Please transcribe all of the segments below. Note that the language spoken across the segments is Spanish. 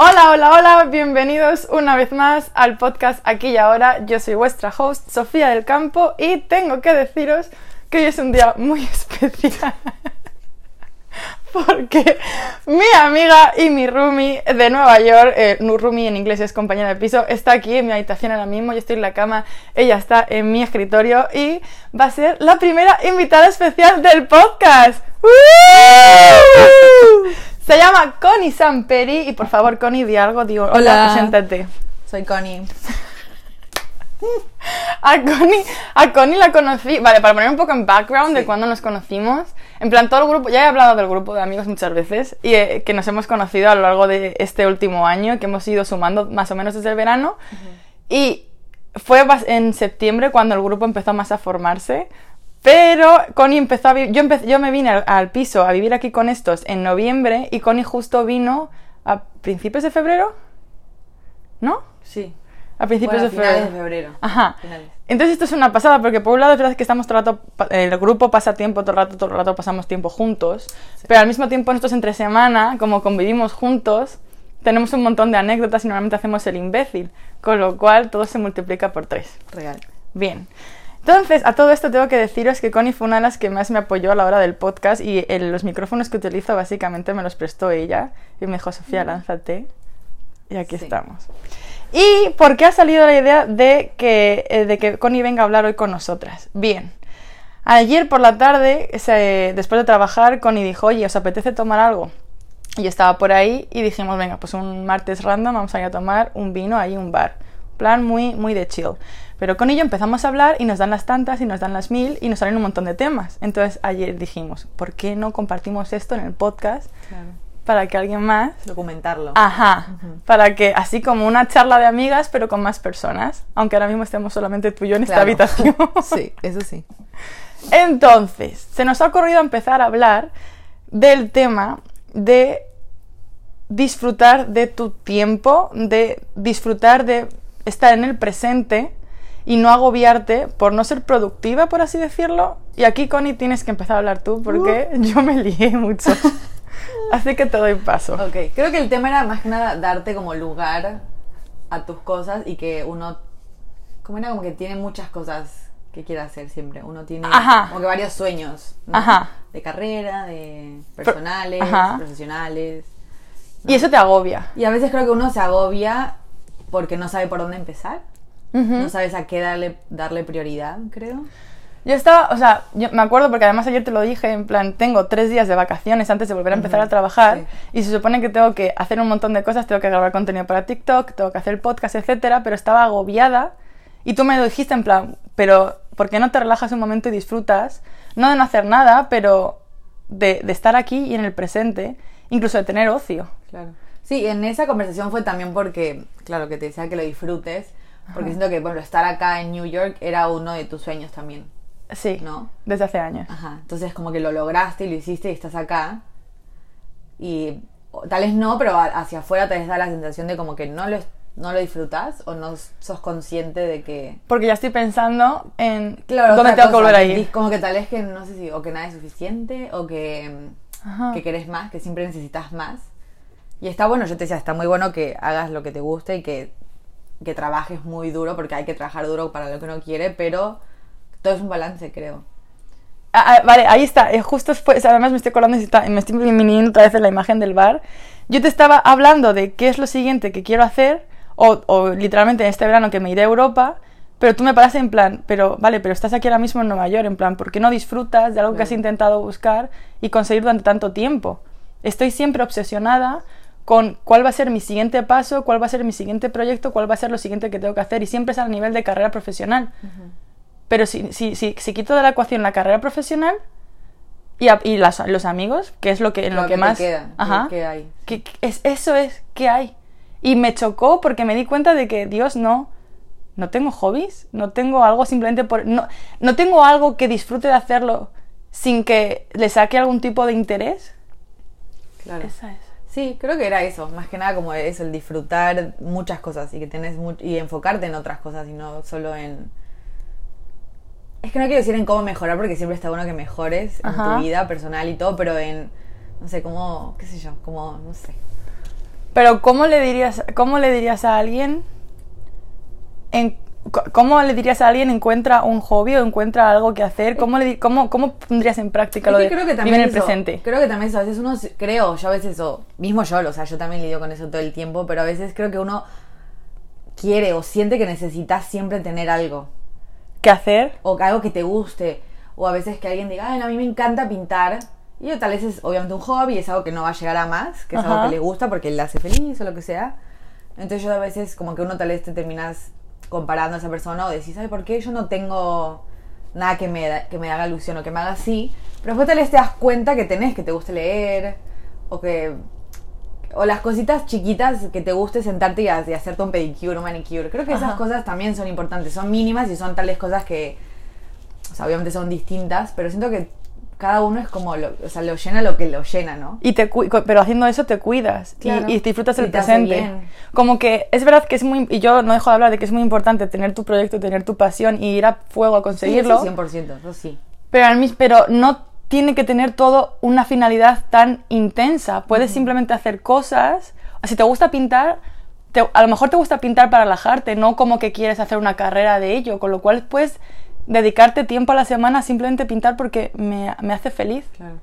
Hola, hola, hola, bienvenidos una vez más al podcast Aquí y Ahora. Yo soy vuestra host, Sofía del Campo, y tengo que deciros que hoy es un día muy especial. Porque mi amiga y mi roomie de Nueva York, eh, roomie en inglés es compañera de piso, está aquí en mi habitación ahora mismo, yo estoy en la cama, ella está en mi escritorio y va a ser la primera invitada especial del podcast. Se llama Connie Samperi y por favor Connie di algo, digo, hola, Hola. preséntate. Soy Connie. A Connie, a Connie la conocí, vale, para poner un poco en background de Sí. cuando nos conocimos. En plan, todo el grupo, ya he hablado del grupo de amigos muchas veces y eh, que nos hemos conocido a lo largo de este último año, que hemos ido sumando más o menos desde el verano. Y fue en septiembre cuando el grupo empezó más a formarse. Pero Connie empezó a vivir. Yo, yo me vine al, al piso a vivir aquí con estos en noviembre y Connie justo vino a principios de febrero. ¿No? Sí. A principios Bueno, de febrero. de febrero. Ajá. Finales. Entonces esto es una pasada porque por un lado es verdad que estamos todo el rato, pa- el grupo pasa tiempo todo el rato, todo el rato pasamos tiempo juntos, pero al mismo tiempo nosotros entre semana, como convivimos juntos, tenemos un montón de anécdotas y normalmente hacemos el imbécil, con lo cual todo se multiplica por tres. Real. Bien. Entonces, a todo esto tengo que deciros que Connie fue una de las que más me apoyó a la hora del podcast y el- los micrófonos que utilizo básicamente me los prestó ella y me dijo, Sofía, lánzate. Y aquí Sí. estamos. ¿Y por qué ha salido la idea de que, eh, de que Connie venga a hablar hoy con nosotras? Bien. Ayer por la tarde, se- después de trabajar, Connie dijo, oye, ¿os apetece tomar algo? Y yo estaba por ahí y dijimos, venga, pues un martes random vamos a ir a tomar un vino ahí un bar. Plan muy, muy de chill. Pero con ello empezamos a hablar y nos dan las tantas y nos dan las mil y nos salen un montón de temas. Entonces ayer dijimos, ¿por qué no compartimos esto en el podcast Claro. para que alguien más Documentarlo. Ajá, para que así como una charla de amigas, pero con más personas, aunque ahora mismo estemos solamente tú y yo en esta habitación. Sí, eso sí. Entonces, se nos ha ocurrido empezar a hablar del tema de disfrutar de tu tiempo, de disfrutar de estar en el presente y no agobiarte por no ser productiva, por así decirlo. Y aquí, Connie, tienes que empezar a hablar tú porque yo me lié mucho. Así que te doy paso. Ok, creo que el tema era más que nada darte como lugar a tus cosas y que uno, como era como que tiene muchas cosas que quiere hacer siempre. Uno tiene Ajá. como que varios sueños. ¿no? Ajá. De carrera, de personales, Ajá. profesionales. Y eso te agobia. Y a veces creo que uno se agobia porque no sabe por dónde empezar. No sabes a qué darle, darle prioridad, creo. Yo estaba, o sea, yo me acuerdo porque además ayer te lo dije, en plan, tengo tres días de vacaciones antes de volver a empezar a trabajar y se supone que tengo que hacer un montón de cosas, tengo que grabar contenido para TikTok, tengo que hacer podcast, etcétera, pero estaba agobiada y tú me lo dijiste en plan, pero ¿por qué no te relajas un momento y disfrutas? No de no hacer nada, pero de, de estar aquí y en el presente, incluso de tener ocio. Claro. Sí, en esa conversación fue también porque, claro, que te decía que lo disfrutes, porque siento que, bueno, estar acá en New York era uno de tus sueños también, Sí, ¿no? desde hace años. Ajá, entonces como que lo lograste y lo hiciste y estás acá. Y tal vez no, pero hacia afuera te da la sensación de como que no lo, no lo disfrutas o no sos consciente de que... Porque ya estoy pensando en Claro, dónde tengo que cosa, volver a ir. Como que tal vez que no sé si, o que nada es suficiente, o que, Ajá. que querés más, que siempre necesitas más. Y está bueno, yo te decía, está muy bueno que hagas lo que te guste y que, que trabajes muy duro, porque hay que trabajar duro para lo que uno quiere, pero todo es un balance, creo. Ah, ah, vale, ahí está. eh, justo después, además me estoy colando y está- me estoy viniendo otra vez en la imagen del bar. Yo te estaba hablando de qué es lo siguiente que quiero hacer, o, o literalmente en este verano que me iré a Europa, pero tú me paraste en plan, pero vale, pero estás aquí ahora mismo en Nueva York, en plan, ¿por qué no disfrutas de algo que has Claro. intentado buscar y conseguir durante tanto tiempo? Estoy siempre obsesionada con cuál va a ser mi siguiente paso, cuál va a ser mi siguiente proyecto, cuál va a ser lo siguiente que tengo que hacer, y siempre es a nivel de carrera profesional. Pero si, si, si, si quito de la ecuación la carrera profesional y, a- y las- los amigos, que es lo que, en lo Lo que, más... queda, Ajá. que- hay. Que- que es, eso es, ¿qué hay? Y me chocó porque me di cuenta de que, Dios, no, no tengo hobbies, no tengo algo simplemente por... No, no tengo algo que disfrute de hacerlo sin que le saque algún tipo de interés. Claro. Esa es. Sí, creo que era eso, más que nada como eso, el disfrutar muchas cosas y que tenés y enfocarte en otras cosas y no solo en es que no quiero decir en cómo mejorar porque siempre está bueno que mejores en tu vida personal y todo, pero en no sé, cómo, qué sé yo, como no sé. Pero ¿cómo le dirías, cómo le dirías a alguien en, ¿Cómo le dirías a alguien encuentra un hobby o encuentra algo que hacer? ¿Cómo, le, cómo, cómo pondrías en práctica lo de creo que vivir también en el presente? Creo que también eso, a veces uno, creo, yo a veces, o mismo yo, o sea, yo también lidio con eso todo el tiempo, pero a veces creo que uno quiere o siente que necesitas siempre tener algo, ¿Qué hacer? o algo que te guste, o a veces que alguien diga, ay, a mí me encanta pintar, y tal vez es obviamente un hobby, es algo que no va a llegar a más, que es algo Ajá. que le gusta porque le hace feliz o lo que sea. Entonces yo a veces como que uno tal vez te terminas comparando a esa persona o decís, ay, ¿por qué yo no tengo nada que me, da- que me haga ilusión o que me haga así? Pero después tal vez te das cuenta que tenés, que te guste leer, o que... O las cositas chiquitas que te guste sentarte y, ha- y hacerte un pedicure, un manicure. Creo que esas Ajá. cosas también son importantes. Son mínimas y son tales cosas que, o sea, obviamente son distintas, pero siento que cada uno es como, lo, o sea, lo llena lo que lo llena, ¿no? Y te pero haciendo eso te cuidas y- Claro. y, disfrutas el presente. Como que es verdad que es muy, y yo no dejo de hablar de que es muy importante tener tu proyecto, tener tu pasión y ir a fuego a conseguirlo. Sí, eso 100%, eso sí. Pero, al mis- pero no tiene que tener todo una finalidad tan intensa. Puedes simplemente hacer cosas. Si te gusta pintar, te- a lo mejor te gusta pintar para relajarte, no como que quieres hacer una carrera de ello. Con lo cual puedes dedicarte tiempo a la semana a simplemente pintar porque me, me hace feliz. Claro.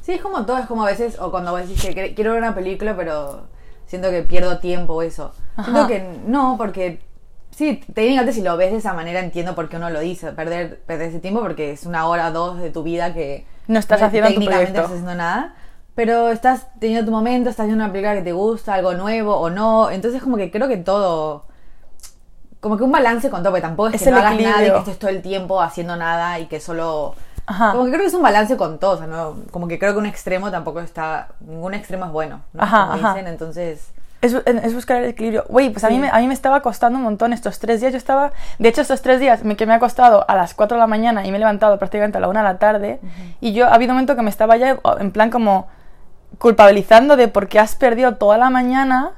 Sí, es como todo, es como a veces, o cuando vos decís que quiero ver una película, pero siento que pierdo tiempo o eso. Siento Ajá. que no, porque sí, técnicamente si lo ves de esa manera entiendo por qué uno lo dice, perder, perder ese tiempo porque es una hora o dos de tu vida que No estás haciendo técnicamente no estás haciendo nada. Pero estás teniendo tu momento, estás viendo una película que te gusta, algo nuevo o no. Entonces como que creo que todo... Como que un balance con todo, porque tampoco es, Es que no hagas nada y que estés todo el tiempo haciendo nada y que solo... Ajá. Como que creo que es un balance con todo, o sea, ¿no? Como que creo que un extremo tampoco está... Ningún extremo es bueno, ¿no? Ajá, Como ajá. dicen, entonces... Es, es buscar el equilibrio. Güey, pues a, mí Sí. me, a mí me estaba costando un montón estos tres días. Yo estaba. De hecho, estos tres días me, que me ha costado a las 4 de la mañana y me he levantado prácticamente a la 1 de la tarde. Y yo ha habido un momento que me estaba ya en plan como culpabilizando de por qué has perdido toda la mañana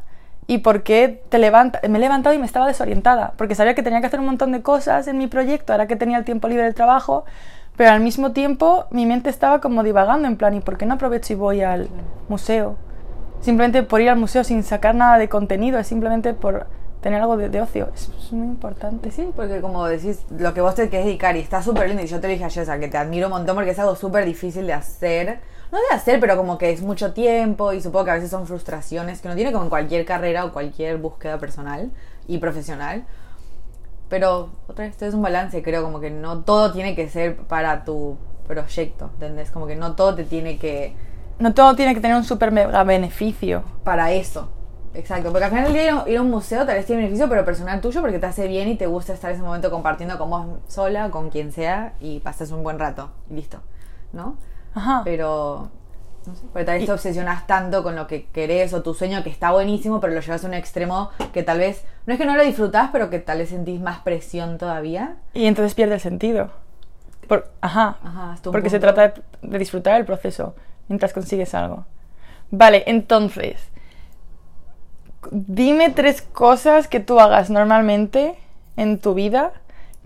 y por qué te levantas. Me he levantado y me estaba desorientada. Porque sabía que tenía que hacer un montón de cosas en mi proyecto, ahora que tenía el tiempo libre del trabajo. Pero al mismo tiempo mi mente estaba como divagando en plan, ¿y por qué no aprovecho y voy al museo? simplemente por ir al museo sin sacar nada de contenido, es simplemente por tener algo de, ocio. Es, muy importante. Sí, porque como decís, lo que vos te querés dedicar y está súper lindo, y yo te dije ayer, o sea, que te admiro un montón porque es algo súper difícil de hacer. No de hacer, pero como que es mucho tiempo y supongo que a veces son frustraciones que uno tiene como en cualquier carrera o cualquier búsqueda personal y profesional. Pero otra vez, esto es un balance, creo, como que no todo tiene que ser para tu proyecto, ¿entendés? Como que no todo te tiene que... No todo tiene que tener un super mega beneficio. para eso. Exacto, porque al final del día ir a- ir a un museo tal vez tiene beneficio, pero personal tuyo porque te hace bien y te gusta estar ese momento compartiendo con vos sola, con quien sea y pasas un buen rato y listo, ¿no? Ajá. Pero, no sé, porque tal vez Y- te obsesionas tanto con lo que querés o tu sueño que está buenísimo, pero lo llevas a un extremo que tal vez, no es que no lo disfrutás, pero que tal vez sentís más presión todavía. Y entonces pierde el sentido. Por- ajá. Ajá, Porque se trata de, de disfrutar el proceso mientras consigues algo. Vale, entonces. Dime tres cosas que tú hagas normalmente en tu vida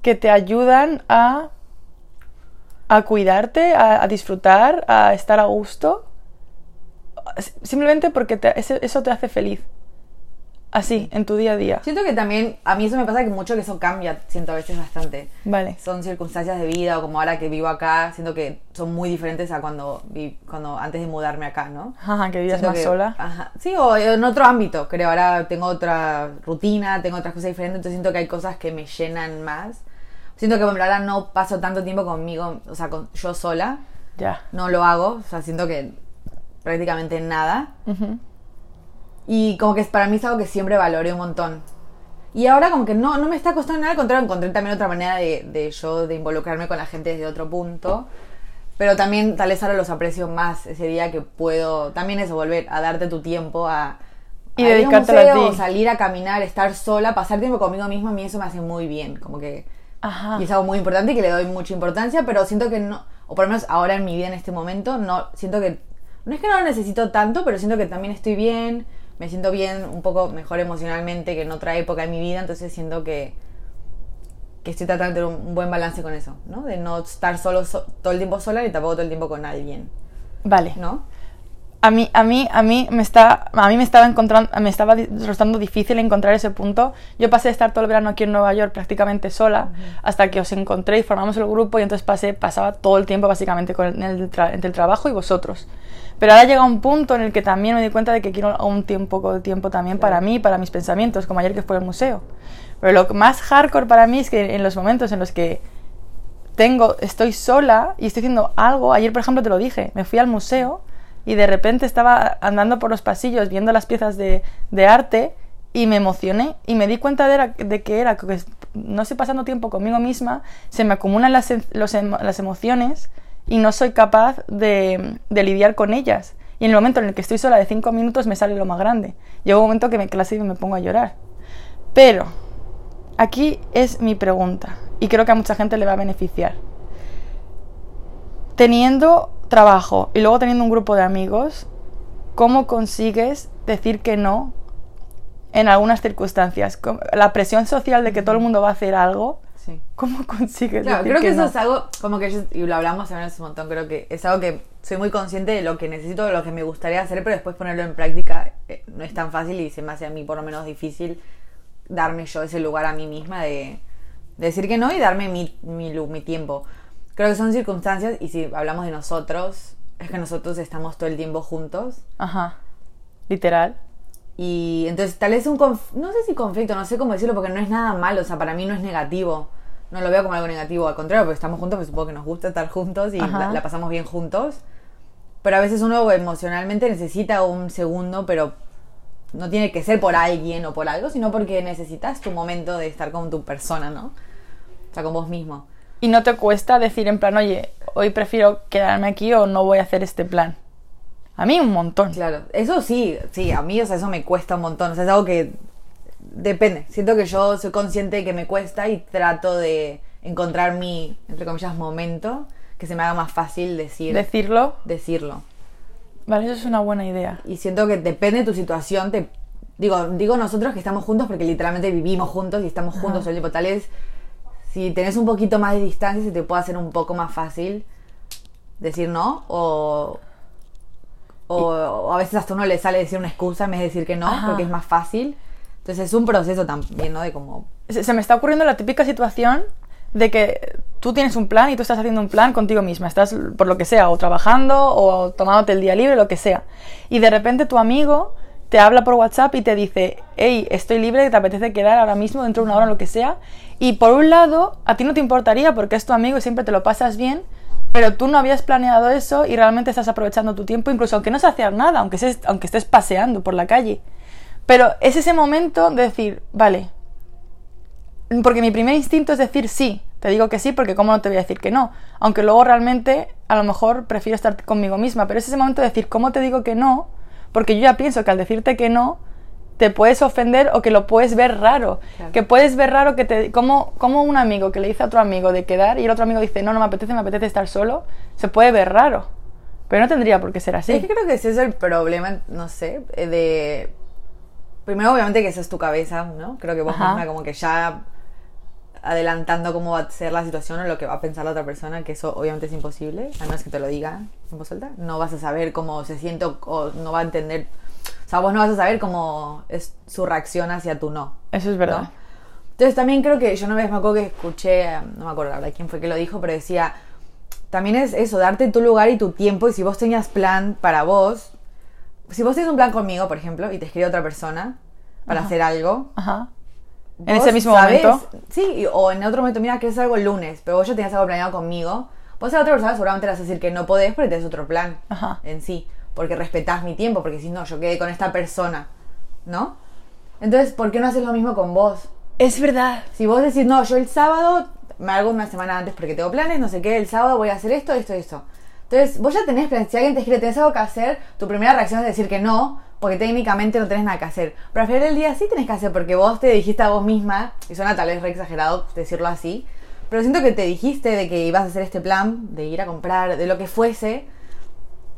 que te ayudan a, a cuidarte, a, a disfrutar, a estar a gusto. Simplemente porque te- eso te hace feliz. Así, en tu día a día. Siento que también, a mí eso me pasa que mucho que eso cambia, siento a veces bastante. Vale. son circunstancias de vida o como ahora que vivo acá, siento que son muy diferentes a cuando vi, cuando antes de mudarme acá, ¿no? Ajá, que Siento más que- sola. ajá. Sí, o en otro ámbito, creo. Ahora tengo otra rutina, tengo otras cosas diferentes, entonces siento que hay cosas que me llenan más. Siento que por ejemplo, ahora no paso tanto tiempo conmigo, o sea, con, yo sola, Ya. no lo hago, o sea, siento que prácticamente nada. Y como que para mí es algo que siempre valoré un montón. Y ahora como que no, no me está costando nada, al contrario, encontré también otra manera de, de yo de involucrarme con la gente desde otro punto. Pero también tal vez ahora los aprecio más ese día que puedo, también eso, volver a darte tu tiempo, a, Y a ir a a ti. salir a caminar, estar sola, pasar tiempo conmigo misma, a mí eso me hace muy bien, como que... Ajá. Y es algo muy importante y que le doy mucha importancia, pero siento que no, o por lo menos ahora en mi vida en este momento, no, siento que, no es que no lo necesito tanto, pero siento que también estoy bien, me siento bien, un poco mejor emocionalmente que en otra época de mi vida, entonces siento que, que estoy tratando de tener un, un buen balance con eso, ¿no? De no estar solo so- todo el tiempo sola ni tampoco todo el tiempo con alguien, Vale. ¿no? A mí, a mí, a mí me está, a mí me estaba encontrando, me estaba resultando difícil encontrar ese punto. Yo pasé de estar todo el verano aquí en Nueva York prácticamente sola hasta que os encontré y formamos el grupo y entonces pasé, pasaba todo el tiempo básicamente con el, entre el trabajo y vosotros. Pero ahora llega un punto en el que también me di cuenta de que quiero un tiempo, poco de tiempo también para mí, para mis pensamientos, como ayer que fue al museo. Pero lo más hardcore para mí es que en los momentos en los que tengo, estoy sola y estoy haciendo algo. Ayer, por ejemplo, te lo dije, me fui al museo y de repente estaba andando por los pasillos viendo las piezas de, de arte y me emocioné y me di cuenta de, que era que no estoy pasando tiempo conmigo misma, se me acumulan las, em- las emociones y no soy capaz de, de lidiar con ellas. Y en el momento en el que estoy sola de cinco minutos me sale lo más grande. Llega un momento que me clase y me pongo a llorar. Pero aquí es mi pregunta y creo que a mucha gente le va a beneficiar. Teniendo trabajo y luego teniendo un grupo de amigos, ¿cómo consigues decir que no en algunas circunstancias? ¿Cómo- La presión social de que todo el mundo va a hacer algo, Sí. ¿cómo consigues Claro, decir creo que, que eso no? es algo, como que yo, y lo hablamos también hace un montón, creo que es algo que soy muy consciente de lo que necesito, de lo que me gustaría hacer, pero después ponerlo en práctica eh, no es tan fácil y se me hace a mí por lo menos difícil darme yo ese lugar a mí misma de, de decir que no y darme mi, mi, mi tiempo. Creo que son circunstancias y si hablamos de nosotros, es que nosotros estamos todo el tiempo juntos Ajá. Literal. y entonces tal vez un conf- no sé si conflicto, no sé cómo decirlo porque no es nada malo, o sea, para mí no es negativo. No lo veo como algo negativo, al contrario, porque estamos juntos, pues supongo que nos gusta estar juntos y la, la pasamos bien juntos. Pero a veces uno emocionalmente necesita un segundo, pero no tiene que ser por alguien o por algo, sino porque necesitas tu momento de estar con tu persona, ¿no? O sea, con vos mismo. Y no te cuesta decir en plan, oye, hoy prefiero quedarme aquí o no voy a hacer este plan. A mí un montón. Claro, eso sí, sí, a mí, o sea, eso me cuesta un montón. O sea, es algo que depende. Siento que yo soy consciente de que me cuesta y trato de encontrar mi, entre comillas, momento que se me haga más fácil decir, Decirlo, decirlo. vale, eso es una buena idea. Y siento que depende de tu situación. Te, digo, digo nosotros que estamos juntos porque literalmente vivimos juntos y estamos juntos todo el tiempo. Tal vez si tenés un poquito más de distancia se te puede hacer un poco más fácil decir no o, o, o a veces hasta uno le sale decir una excusa en vez de decir que no Ajá. porque es más fácil. Entonces es un proceso también, ¿no? De como... Se, se me está ocurriendo la típica situación de que tú tienes un plan y tú estás haciendo un plan contigo misma. Estás, por lo que sea, o trabajando o tomándote el día libre, lo que sea. Y de repente tu amigo te habla por WhatsApp y te dice, hey, estoy libre, te apetece quedar ahora mismo, dentro de una hora, lo que sea. Y por un lado, a ti no te importaría porque es tu amigo y siempre te lo pasas bien, pero tú no habías planeado eso y realmente estás aprovechando tu tiempo, incluso aunque no se hacer nada, aunque, estés- aunque estés paseando por la calle. Pero es ese momento de decir, vale, porque mi primer instinto es decir sí. Te digo que sí porque cómo no te voy a decir que no. Aunque luego realmente a lo mejor prefiero estar conmigo misma. Pero es ese momento de decir cómo te digo que no. Porque yo ya pienso que al decirte que no te puedes ofender o que lo puedes ver raro. Claro. Que puedes ver raro que te... Como, como un amigo que le dice a otro amigo de quedar y el otro amigo dice no, no me apetece, me apetece estar solo. Se puede ver raro. Pero no tendría por qué ser así. Es que creo que ese es el problema, no sé, eh, de... Primero, obviamente, que esa es tu cabeza, ¿no? Creo que vos misma como que ya adelantando cómo va a ser la situación o lo que va a pensar la otra persona, que eso obviamente es imposible, a menos que te lo diga en voz alta. No vas a saber cómo se siente o, no va a entender... O sea, vos no vas a saber cómo es su reacción hacia tu no. Eso es verdad. ¿no? Entonces también creo que yo una vez me acuerdo que escuché, no me acuerdo la verdad quién fue que lo dijo, pero decía, también es eso, darte tu lugar y tu tiempo y si vos tenías plan para vos, si vos tienes un plan conmigo, por ejemplo, y te escribe otra persona para hacer algo, Ajá. En ese mismo momento. Sí, o en otro momento, mira, que es algo el lunes, pero vos ya tenías algo planeado conmigo, vos a otra persona seguramente le vas a decir que no podés porque tenés otro plan Ajá. en sí, porque respetás mi tiempo, porque si no, yo quedé con esta persona, ¿no? Entonces, ¿por qué no haces lo mismo con vos? Es verdad. Si vos decís, no, yo el sábado me hago una semana antes porque tengo planes, no sé qué, el sábado voy a hacer esto, esto, esto. Entonces, vos ya tenés planes. Si alguien te escribe, tenés algo que hacer, tu primera reacción es decir que no, porque técnicamente no tenés nada que hacer. Pero al final del día sí tenés que hacer porque vos te dijiste a vos misma, y suena tal vez re exagerado decirlo así, pero siento que te dijiste de que ibas a hacer este plan, de ir a comprar, de lo que fuese,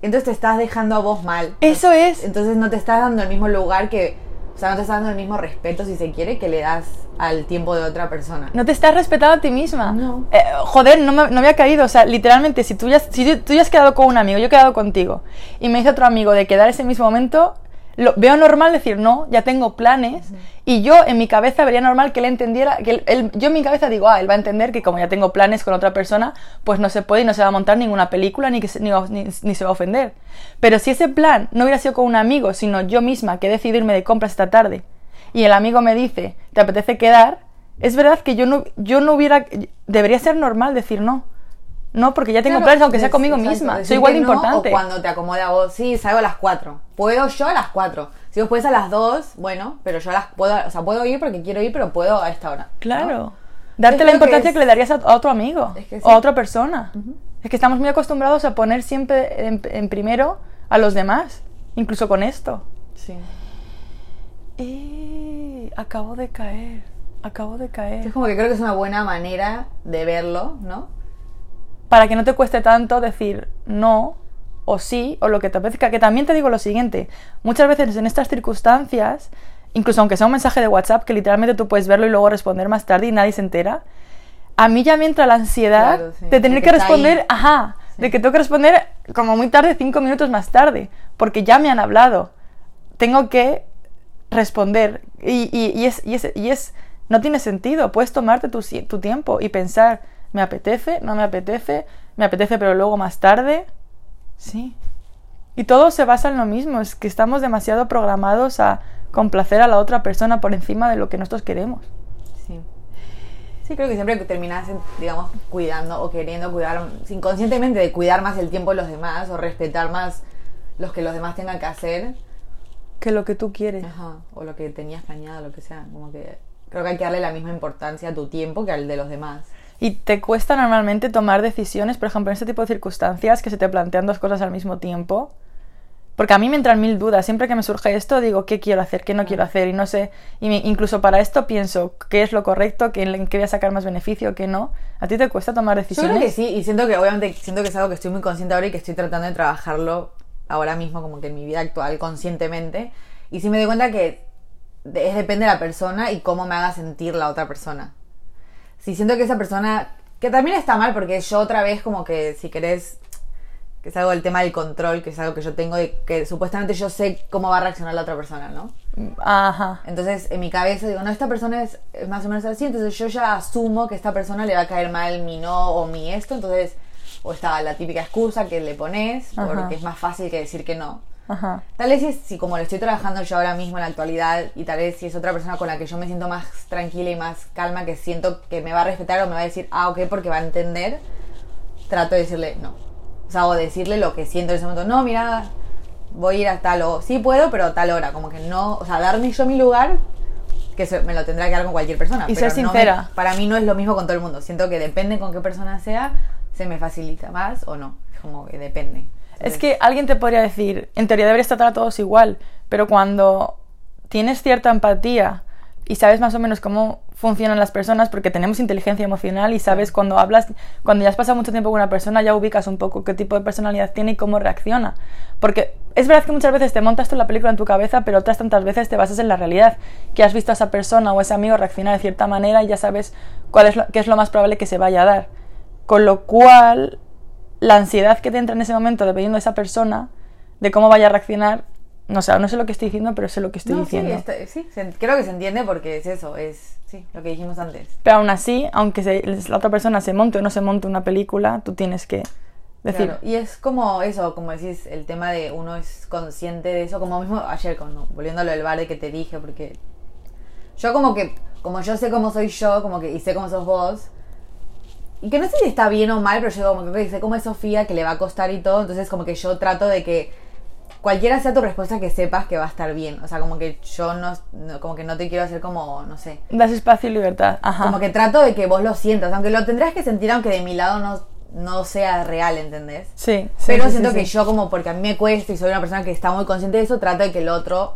entonces te estás dejando a vos mal. Eso es. Entonces no te estás dando el mismo lugar que. O sea, no te estás dando el mismo respeto, si se quiere, que le das al tiempo de otra persona. No te estás respetando a ti misma. No. Eh, joder, no me, no había caído. O sea, literalmente, si tú, ya, si tú ya has quedado con un amigo, yo he quedado contigo, y me dice otro amigo de quedar ese mismo momento, lo, veo normal decir no, ya tengo planes, y yo en mi cabeza vería normal que él entendiera, que él- él- yo en mi cabeza digo, ah, él va a entender que como ya tengo planes con otra persona, pues no se puede y no se va a montar ninguna película ni, que se, ni, ni- ni se va a ofender. Pero si ese plan no hubiera sido con un amigo, sino yo misma que he decidido irme de compras esta tarde, y el amigo me dice, ¿te apetece quedar? Es verdad que yo no, yo no hubiera, debería ser normal decir no. No, porque ya tengo Claro, planes, aunque sea conmigo exacto, misma. Soy igual de no, importante. O cuando te acomoda a vos, sí, salgo a las 4. Puedo yo a las 4. Si vos puedes a las 2, bueno, pero yo a las puedo, o sea, puedo ir porque quiero ir, pero puedo a esta hora. ¿no? Claro. Darte la que importancia es- que, le darías a, otro amigo Es que sí. o a otra persona. Es que estamos muy acostumbrados a poner siempre en, en primero a los demás, incluso con esto. Sí. Eh, acabo de caer, acabo de caer. Es como que creo que es una buena manera de verlo, ¿no? Para que no te cueste tanto decir no o sí o lo que te apetezca. Que también te digo lo siguiente, muchas veces en estas circunstancias, incluso aunque sea un mensaje de WhatsApp que literalmente tú puedes verlo y luego responder más tarde y nadie se entera, a mí ya me entra la ansiedad Claro, sí, de de tener que que está responder, ahí. ajá, de que tengo que responder como muy tarde, cinco minutos más tarde, porque ya me han hablado. Tengo que responder y, y- y es, y, es, y es- no tiene sentido. Puedes tomarte tu, tu tiempo y pensar, ¿me apetece? ¿No me apetece? ¿Me apetece pero luego más tarde? Sí. Y todo se basa en lo mismo, es que estamos demasiado programados a complacer a la otra persona por encima de lo que nosotros queremos. Sí. Sí, creo que siempre que terminas, digamos, cuidando o queriendo cuidar, inconscientemente de cuidar más el tiempo de los demás o respetar más los que los demás tengan que hacer, Que lo que tú quieres. Ajá, o lo que tenías planeado, lo que sea. Como que creo que hay que darle la misma importancia a tu tiempo que al de los demás. Y te cuesta normalmente tomar decisiones, por ejemplo, en este tipo de circunstancias que se te plantean dos cosas al mismo tiempo. Porque a mí me entran mil dudas. Siempre que me surge esto, digo, ¿qué quiero hacer? ¿Qué no quiero hacer? Y no sé. Y me- incluso para esto pienso, ¿qué es lo correcto? ¿Qué, ¿En qué voy a sacar más beneficio? ¿Qué no? ¿A ti te cuesta tomar Yo decisiones? creo que sí, y siento que obviamente siento que es algo que estoy muy consciente ahora y que estoy tratando de trabajarlo ahora mismo, como que en mi vida actual, conscientemente. Y sí me doy cuenta que es depende de la persona y cómo me haga sentir la otra persona. Si siento que esa persona, que también está mal, porque yo otra vez como que si querés, que es algo del tema del control, que es algo que yo tengo, de que supuestamente yo sé cómo va a reaccionar la otra persona, ¿no? Ajá. Entonces, en mi cabeza digo, no, esta persona es, es más o menos así, entonces yo ya asumo que a esta persona le va a caer mal mi no o mi esto, entonces, o está la típica excusa que le pones, Ajá. porque es más fácil que decir que no. Ajá. Tal vez si, como lo estoy trabajando yo ahora mismo en la actualidad, y tal vez si es otra persona con la que yo me siento más tranquila y más calma, que siento que me va a respetar o me va a decir, ah, ok, porque va a entender, trato de decirle no. O sea, o decirle lo que siento en ese momento, no, mira, voy a ir a tal o sí puedo, pero a tal hora, como que no, o sea, darme yo mi lugar, que se- me lo tendrá que dar con cualquier persona. Y pero ser no me- sincera. para mí no es lo mismo con todo el mundo. Siento que depende con qué persona sea, se me facilita más o no. Como que depende. Es que alguien te podría decir, en teoría deberías tratar a todos igual, pero cuando tienes cierta empatía y sabes más o menos cómo funcionan las personas, porque tenemos inteligencia emocional y sabes cuando hablas, cuando ya has pasado mucho tiempo con una persona, ya ubicas un poco qué tipo de personalidad tiene y cómo reacciona. Porque es verdad que muchas veces te montas tú la película en tu cabeza, pero otras tantas veces te basas en la realidad, que has visto a esa persona o ese amigo reaccionar de cierta manera y ya sabes cuál es lo, qué es lo más probable que se vaya a dar. Con lo cual, la ansiedad que te entra en ese momento dependiendo de esa persona, de cómo vaya a reaccionar, no sé, no sé lo que estoy diciendo, pero sé lo que estoy No, sí, diciendo. está- sí, se- creo que se entiende porque es eso, es sí, lo que dijimos antes. Pero aún así, aunque se- la otra persona se monte o no se monte una película, tú tienes que decir, Claro, Y es como eso, como decís, el tema de uno es consciente de eso, como mismo ayer, cuando, volviendo a lo del bar de que te dije, porque yo como que, como yo sé cómo soy yo, como que, y sé cómo sos vos, que no sé si está bien o mal, pero yo como que sé cómo es Sofía, que le va a costar y todo, entonces como que yo trato de que cualquiera sea tu respuesta, que sepas que va a estar bien, o sea, como que yo no, no- como que no te quiero hacer como, no sé, das espacio y libertad. Ajá. como que trato de que vos lo sientas, aunque lo tendrás que sentir aunque de mi lado no, no sea real, ¿entendés? Sí, sí, Pero sí, siento sí, que yo como porque a mí me cuesta y soy una persona que está muy consciente de eso, trato de que el otro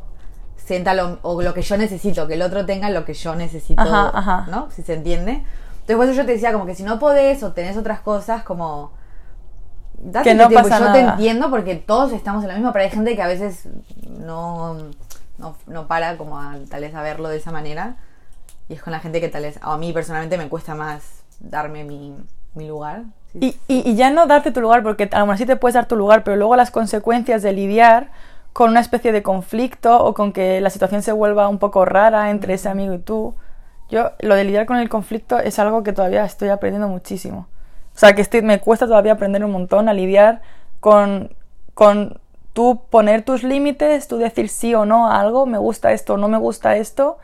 sienta lo, o lo que yo necesito, que el otro tenga lo que yo necesito, Ajá, ajá. ¿no? Si se entiende. Entonces por eso yo te decía como que si no podés o tenés otras cosas como... Date Que no tiempo. pasa yo te nada. entiendo porque todos estamos en lo mismo, pero hay gente que a veces no... no, no para como a, tal vez a verlo de esa manera. Y es con la gente que tal vez, a mí personalmente me cuesta más darme mi, mi lugar. Y, y, y, ya no darte tu lugar, porque aún así te puedes dar tu lugar, pero luego las consecuencias de lidiar con una especie de conflicto o con que la situación se vuelva un poco rara entre ese amigo y tú. Yo, lo de lidiar con el conflicto es algo que todavía estoy aprendiendo muchísimo. O sea, que estoy, me cuesta todavía aprender un montón a lidiar con, con tú poner tus límites, tú decir sí o no a algo, me gusta esto o no me gusta esto,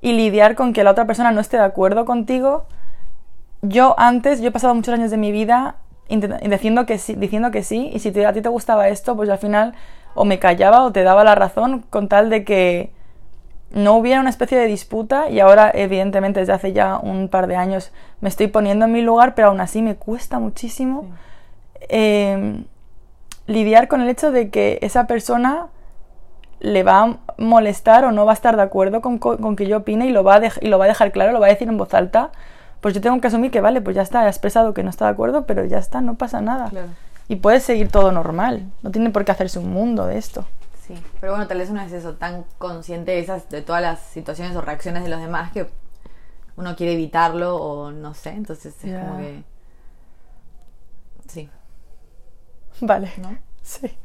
y lidiar con que la otra persona no esté de acuerdo contigo. Yo antes, yo he pasado muchos años de mi vida diciendo que sí, diciendo que sí, y si a ti te gustaba esto, pues al final o me callaba o te daba la razón con tal de que no hubiera una especie de disputa y ahora evidentemente desde hace ya un par de años me estoy poniendo en mi lugar, pero aún así me cuesta muchísimo eh, lidiar con el hecho de que esa persona le va a molestar o no va a estar de acuerdo con, con que yo opine y lo, va a y lo va a dejar claro, lo va a decir en voz alta, pues yo tengo que asumir que vale, pues ya está, ha expresado que no está de acuerdo, pero ya está, no pasa nada. Y puede seguir todo normal, no tiene por qué hacerse un mundo de esto. Sí, pero bueno, tal vez uno es eso, tan consciente de, esas, de todas las situaciones o reacciones de los demás que uno quiere evitarlo o no sé, entonces es como que... Sí. Vale, ¿no? Sí.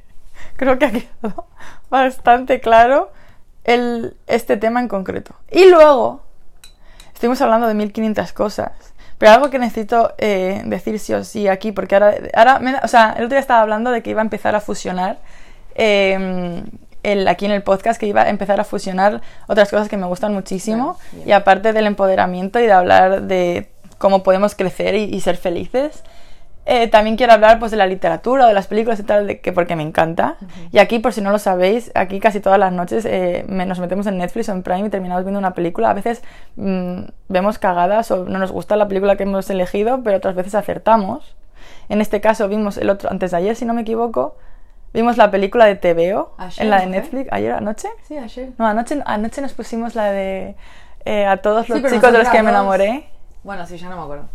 Creo que ha quedado bastante claro el, este tema en concreto. Y luego, estuvimos hablando de 1500 cosas. Pero algo que necesito eh, decir sí o sí aquí, porque ahora, ahora o sea, el otro día estaba hablando de que iba a empezar a fusionar eh, el, aquí en el podcast, que iba a empezar a fusionar otras cosas que me gustan muchísimo, y aparte del empoderamiento y de hablar de cómo podemos crecer y, y ser felices, eh, también quiero hablar pues de la literatura de las películas y tal, de que, porque me encanta. Y aquí, por si no lo sabéis, aquí casi todas las noches eh, nos metemos en Netflix o en Prime y terminamos viendo una película. A veces mm, vemos cagadas o no nos gusta la película que hemos elegido, pero otras veces acertamos. En este caso vimos el otro, antes de ayer, si no me equivoco, vimos la película de TVO en la de Netflix. ¿Ayer anoche? Sí, ayer. No, anoche, anoche nos pusimos la de eh, A todos los chicos de los que me enamoré. Bueno, sí, ya no me acuerdo.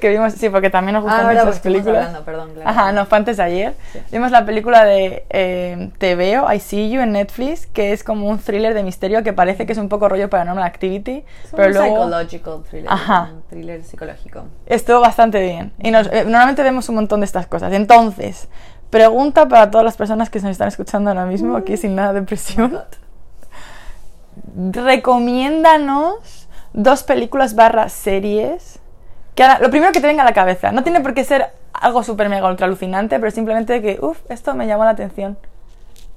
Que vimos, sí, porque también nos gustan ah, esas pues películas. Hablando, perdón, claro. Ajá, no, fue antes de ayer. Sí. Vimos la película de eh, Te veo, I See You en Netflix, que es como un thriller de misterio que parece que es un poco rollo Paranormal Activity. Es pero un luego... psychological thriller. Ajá. Un thriller psicológico. Estuvo bastante bien. Y nos, eh, normalmente vemos un montón de estas cosas. Entonces, pregunta para todas las personas que se nos están escuchando ahora mismo, aquí sin nada de presión. Recomiéndanos dos películas barra series que ahora, lo primero que te venga a la cabeza. No tiene por qué ser algo súper mega ultra alucinante, pero simplemente que, uff, esto me llamó la atención.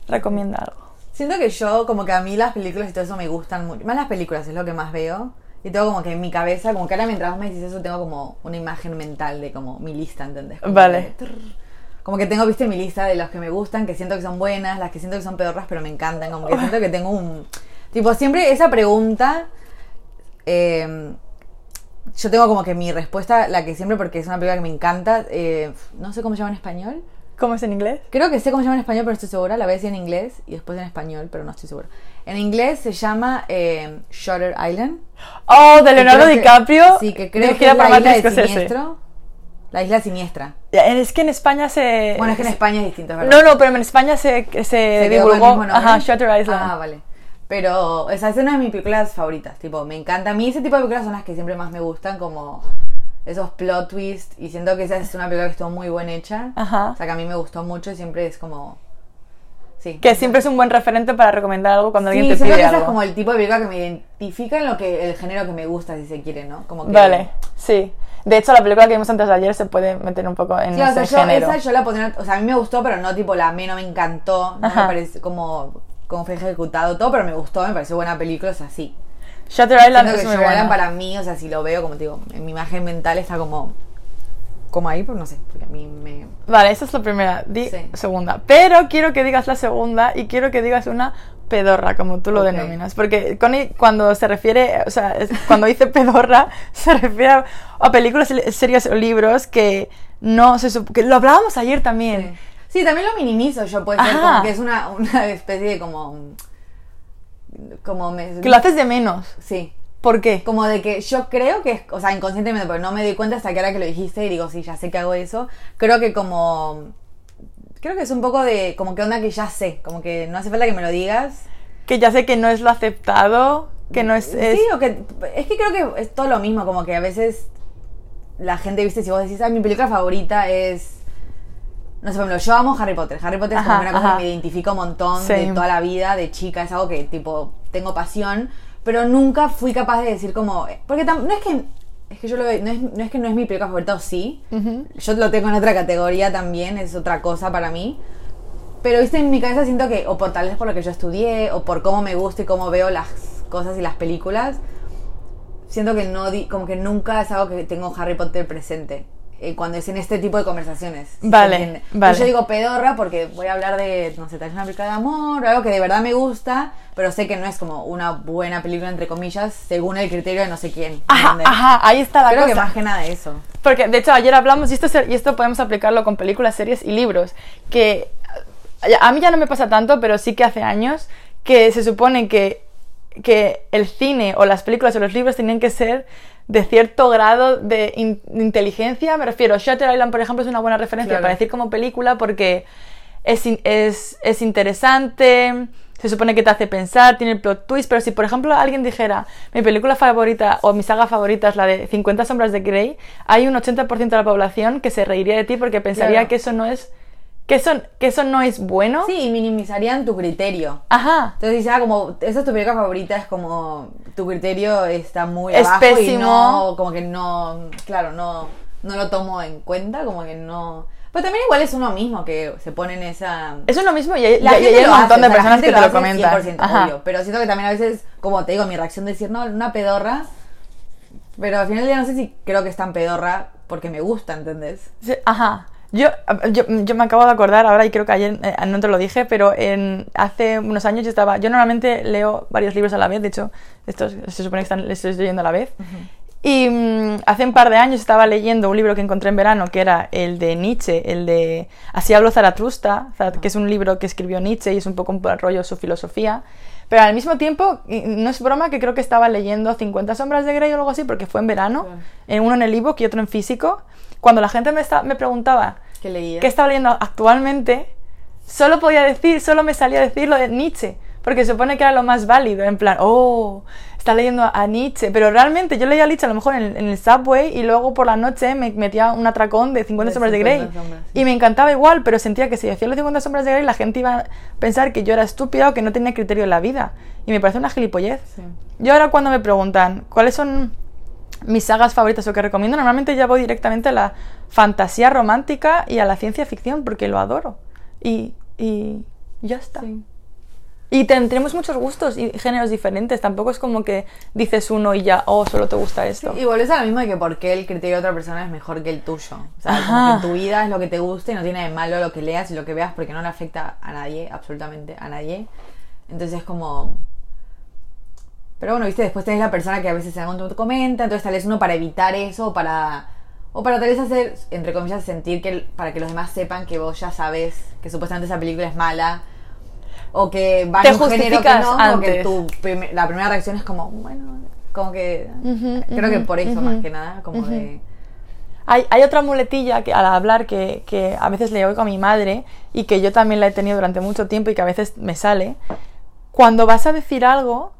Recomienda algo. Siento que yo, como que a mí las películas y todo eso me gustan mucho. Más las películas es lo que más veo. Y tengo como que en mi cabeza, como que ahora mientras vos me dices eso, tengo como una imagen mental de como mi lista, ¿entendés? Como vale. Que, como que tengo, viste, mi lista de los que me gustan, que siento que son buenas, las que siento que son pedorras, pero me encantan. Como que siento que tengo un... Tipo, siempre esa pregunta... Eh, yo tengo como que mi respuesta, la que siempre, porque es una película que me encanta, eh, no sé cómo se llama en español. ¿Cómo es en inglés? Creo que sé cómo se llama en español, pero no estoy segura. La voy a decir en inglés y después en español, pero no estoy segura. En inglés se llama eh, Shutter Island. Oh, de Leonardo DiCaprio. Que, sí, que creo que es la isla de Siniestro. La isla siniestra. Es que en España se... Bueno, es que en España es distinto, ¿verdad? No, no, pero en España se, se, ¿Se divulgó... Ajá, Shutter Island. Ah, vale. Pero esa es una de mis películas favoritas. Tipo, me encanta. A mí ese tipo de películas son las que siempre más me gustan, como esos plot twists. Y siento que esa es una película que estuvo muy bien hecha. Ajá. O sea, que a mí me gustó mucho y siempre es como. Sí. Que siempre es un buen referente para recomendar algo cuando sí, alguien te pide que algo. es como el tipo de película que me identifica en lo que el género que me gusta, si se quiere, ¿no? Como que... Vale, sí. De hecho, la película que vimos antes de ayer se puede meter un poco en sí, ese o sea, yo, género. Esa yo la pondría, o sea, a mí me gustó, pero no tipo la me no me encantó, no Ajá. me parece como cómo fue ejecutado todo, pero me gustó, me pareció buena película, o sea, sí. Shutter Island es que muy buena. para mí, o sea, si lo veo, como te digo, en mi imagen mental está como como ahí, pues no sé, porque a mí me Vale, esa es la primera. Di Sí. segunda. Pero quiero que digas la segunda y quiero que digas una pedorra, como tú lo denominas. Porque Connie, cuando se refiere, o sea, cuando dice pedorra, se refiere a, a películas, series o libros que no se que lo hablábamos ayer también. Sí, también lo minimizo yo, puede ser Ajá. como que es una, una especie de como como me Que lo haces de menos. Sí. ¿Por qué? Como de que yo creo que es, o sea, inconscientemente, porque no me di cuenta hasta que ahora que lo dijiste y digo, sí, ya sé que hago eso. Creo que como. Creo que es un poco de. Como que onda que ya sé. Como que no hace falta que me lo digas. que ya sé que no es lo aceptado, que no es... es- Sí, o que es que creo que es todo lo mismo, como que a veces la gente, viste, si vos decís, ah, mi película favorita es... No sé, por ejemplo, yo amo Harry Potter. Harry Potter es como Ajá, una cosa ajá. que me identifica un montón Same. de toda la vida, de chica, es algo que, tipo, tengo pasión, pero nunca fui capaz de decir como... Porque no es que... Es que yo lo veo, no es, no es que no es mi película favorita o sí, yo lo tengo en otra categoría también, es otra cosa para mí, pero viste, en mi cabeza siento que, o por tal vez por lo que yo estudié, o por cómo me gusta y cómo veo las cosas y las películas, siento que no, di- como que nunca es algo que tengo Harry Potter presente. Eh, cuando es en este tipo de conversaciones. ¿sí se Vale, vale. Yo digo pedorra porque voy a hablar de, no sé, tal vez una película de amor, o algo que de verdad me gusta, pero sé que no es como una buena película, entre comillas, según el criterio de no sé quién. Ajá, ajá, ahí está la Creo cosa. que más que nada eso. Porque de hecho ayer hablamos, y esto, y esto podemos aplicarlo con películas, series y libros, que a mí ya no me pasa tanto, pero sí que hace años que se supone que, que el cine o las películas o los libros tenían que ser de cierto grado de, in- de inteligencia. Me refiero, Shutter Island, por ejemplo, es una buena referencia Claro. para decir como película porque es, in- es, es interesante, se supone que te hace pensar, tiene el plot twist, pero si por ejemplo alguien dijera mi película favorita o mi saga favorita es la de 50 sombras de Grey, hay un 80% de la población que se reiría de ti porque pensaría Claro. que eso no es que eso, que eso no es bueno. Sí, y minimizarían tu criterio. Ajá. Entonces dice, ah, como, esa es tu película favorita, es como, tu criterio está muy Es abajo y pésimo. no, como que no, claro, no, no lo tomo en cuenta, como que no... Pero también igual es uno mismo que se pone en esa... Es lo mismo y hay, La y- gente hay un lo montón hace, de personas que te lo comentan. 100%, Ajá. obvio, pero siento que también a veces, como te digo, mi reacción de decir, no, una pedorra, pero al final del día no sé si creo que es tan pedorra porque me gusta, ¿entendés? Sí, ajá. Yo, yo, yo me acabo de acordar ahora y creo que ayer eh, no te lo dije, pero en, hace unos años yo estaba. Yo normalmente leo varios libros a la vez, de hecho, estos se supone que están, les estoy leyendo a la vez. Y mm, hace un par de años estaba leyendo un libro que encontré en verano, que era el de Nietzsche, el de Así hablo Zaratrusta, Zara- que es un libro que escribió Nietzsche y es un poco un rollo su filosofía. Pero al mismo tiempo, no es broma que creo que estaba leyendo 50 sombras de Grey o algo así, porque fue en verano, en uno en el ebook y otro en físico. Cuando la gente me, esta- me preguntaba Que leía. qué estaba leyendo actualmente, solo podía decir, solo me salía a decir lo de Nietzsche, porque se supone que era lo más válido, en plan, oh, está leyendo a Nietzsche, pero realmente yo leía a Nietzsche a lo mejor en el, en el subway y luego por la noche me metía un atracón de 50 De sombras de 50 Grey sombras, sí. y me encantaba igual, pero sentía que si decía los 50 sombras de Grey la gente iba a pensar que yo era estúpida o que no tenía criterio en la vida y me parece una gilipollez. Sí. Yo ahora cuando me preguntan cuáles son mis sagas favoritas o que recomiendo, normalmente ya voy directamente a la fantasía romántica y a la ciencia ficción porque lo adoro. Y, y ya está. Sí. Y tendremos muchos gustos y géneros diferentes. Tampoco es como que dices uno y ya, oh, solo te gusta esto. Y volvés a lo mismo de que por qué el criterio de otra persona es mejor que el tuyo. O sea, como que tu vida es lo que te guste y no tiene de malo lo que leas y lo que veas porque no le afecta a nadie, absolutamente a nadie. Entonces es como... Pero bueno, viste, después tenés la persona que a veces se comenta, entonces tal vez uno para evitar eso para... O para tal vez hacer, entre comillas, sentir que para que los demás sepan que vos ya sabes que supuestamente esa película es mala. O que va en un género que no, como que antes. tu la primera reacción es como, bueno, como que... Creo que por eso más que nada, como de... Hay, hay otra muletilla que al hablar que, que a veces le oigo a mi madre y que yo también la he tenido durante mucho tiempo y que a veces me sale. Cuando vas a decir algo,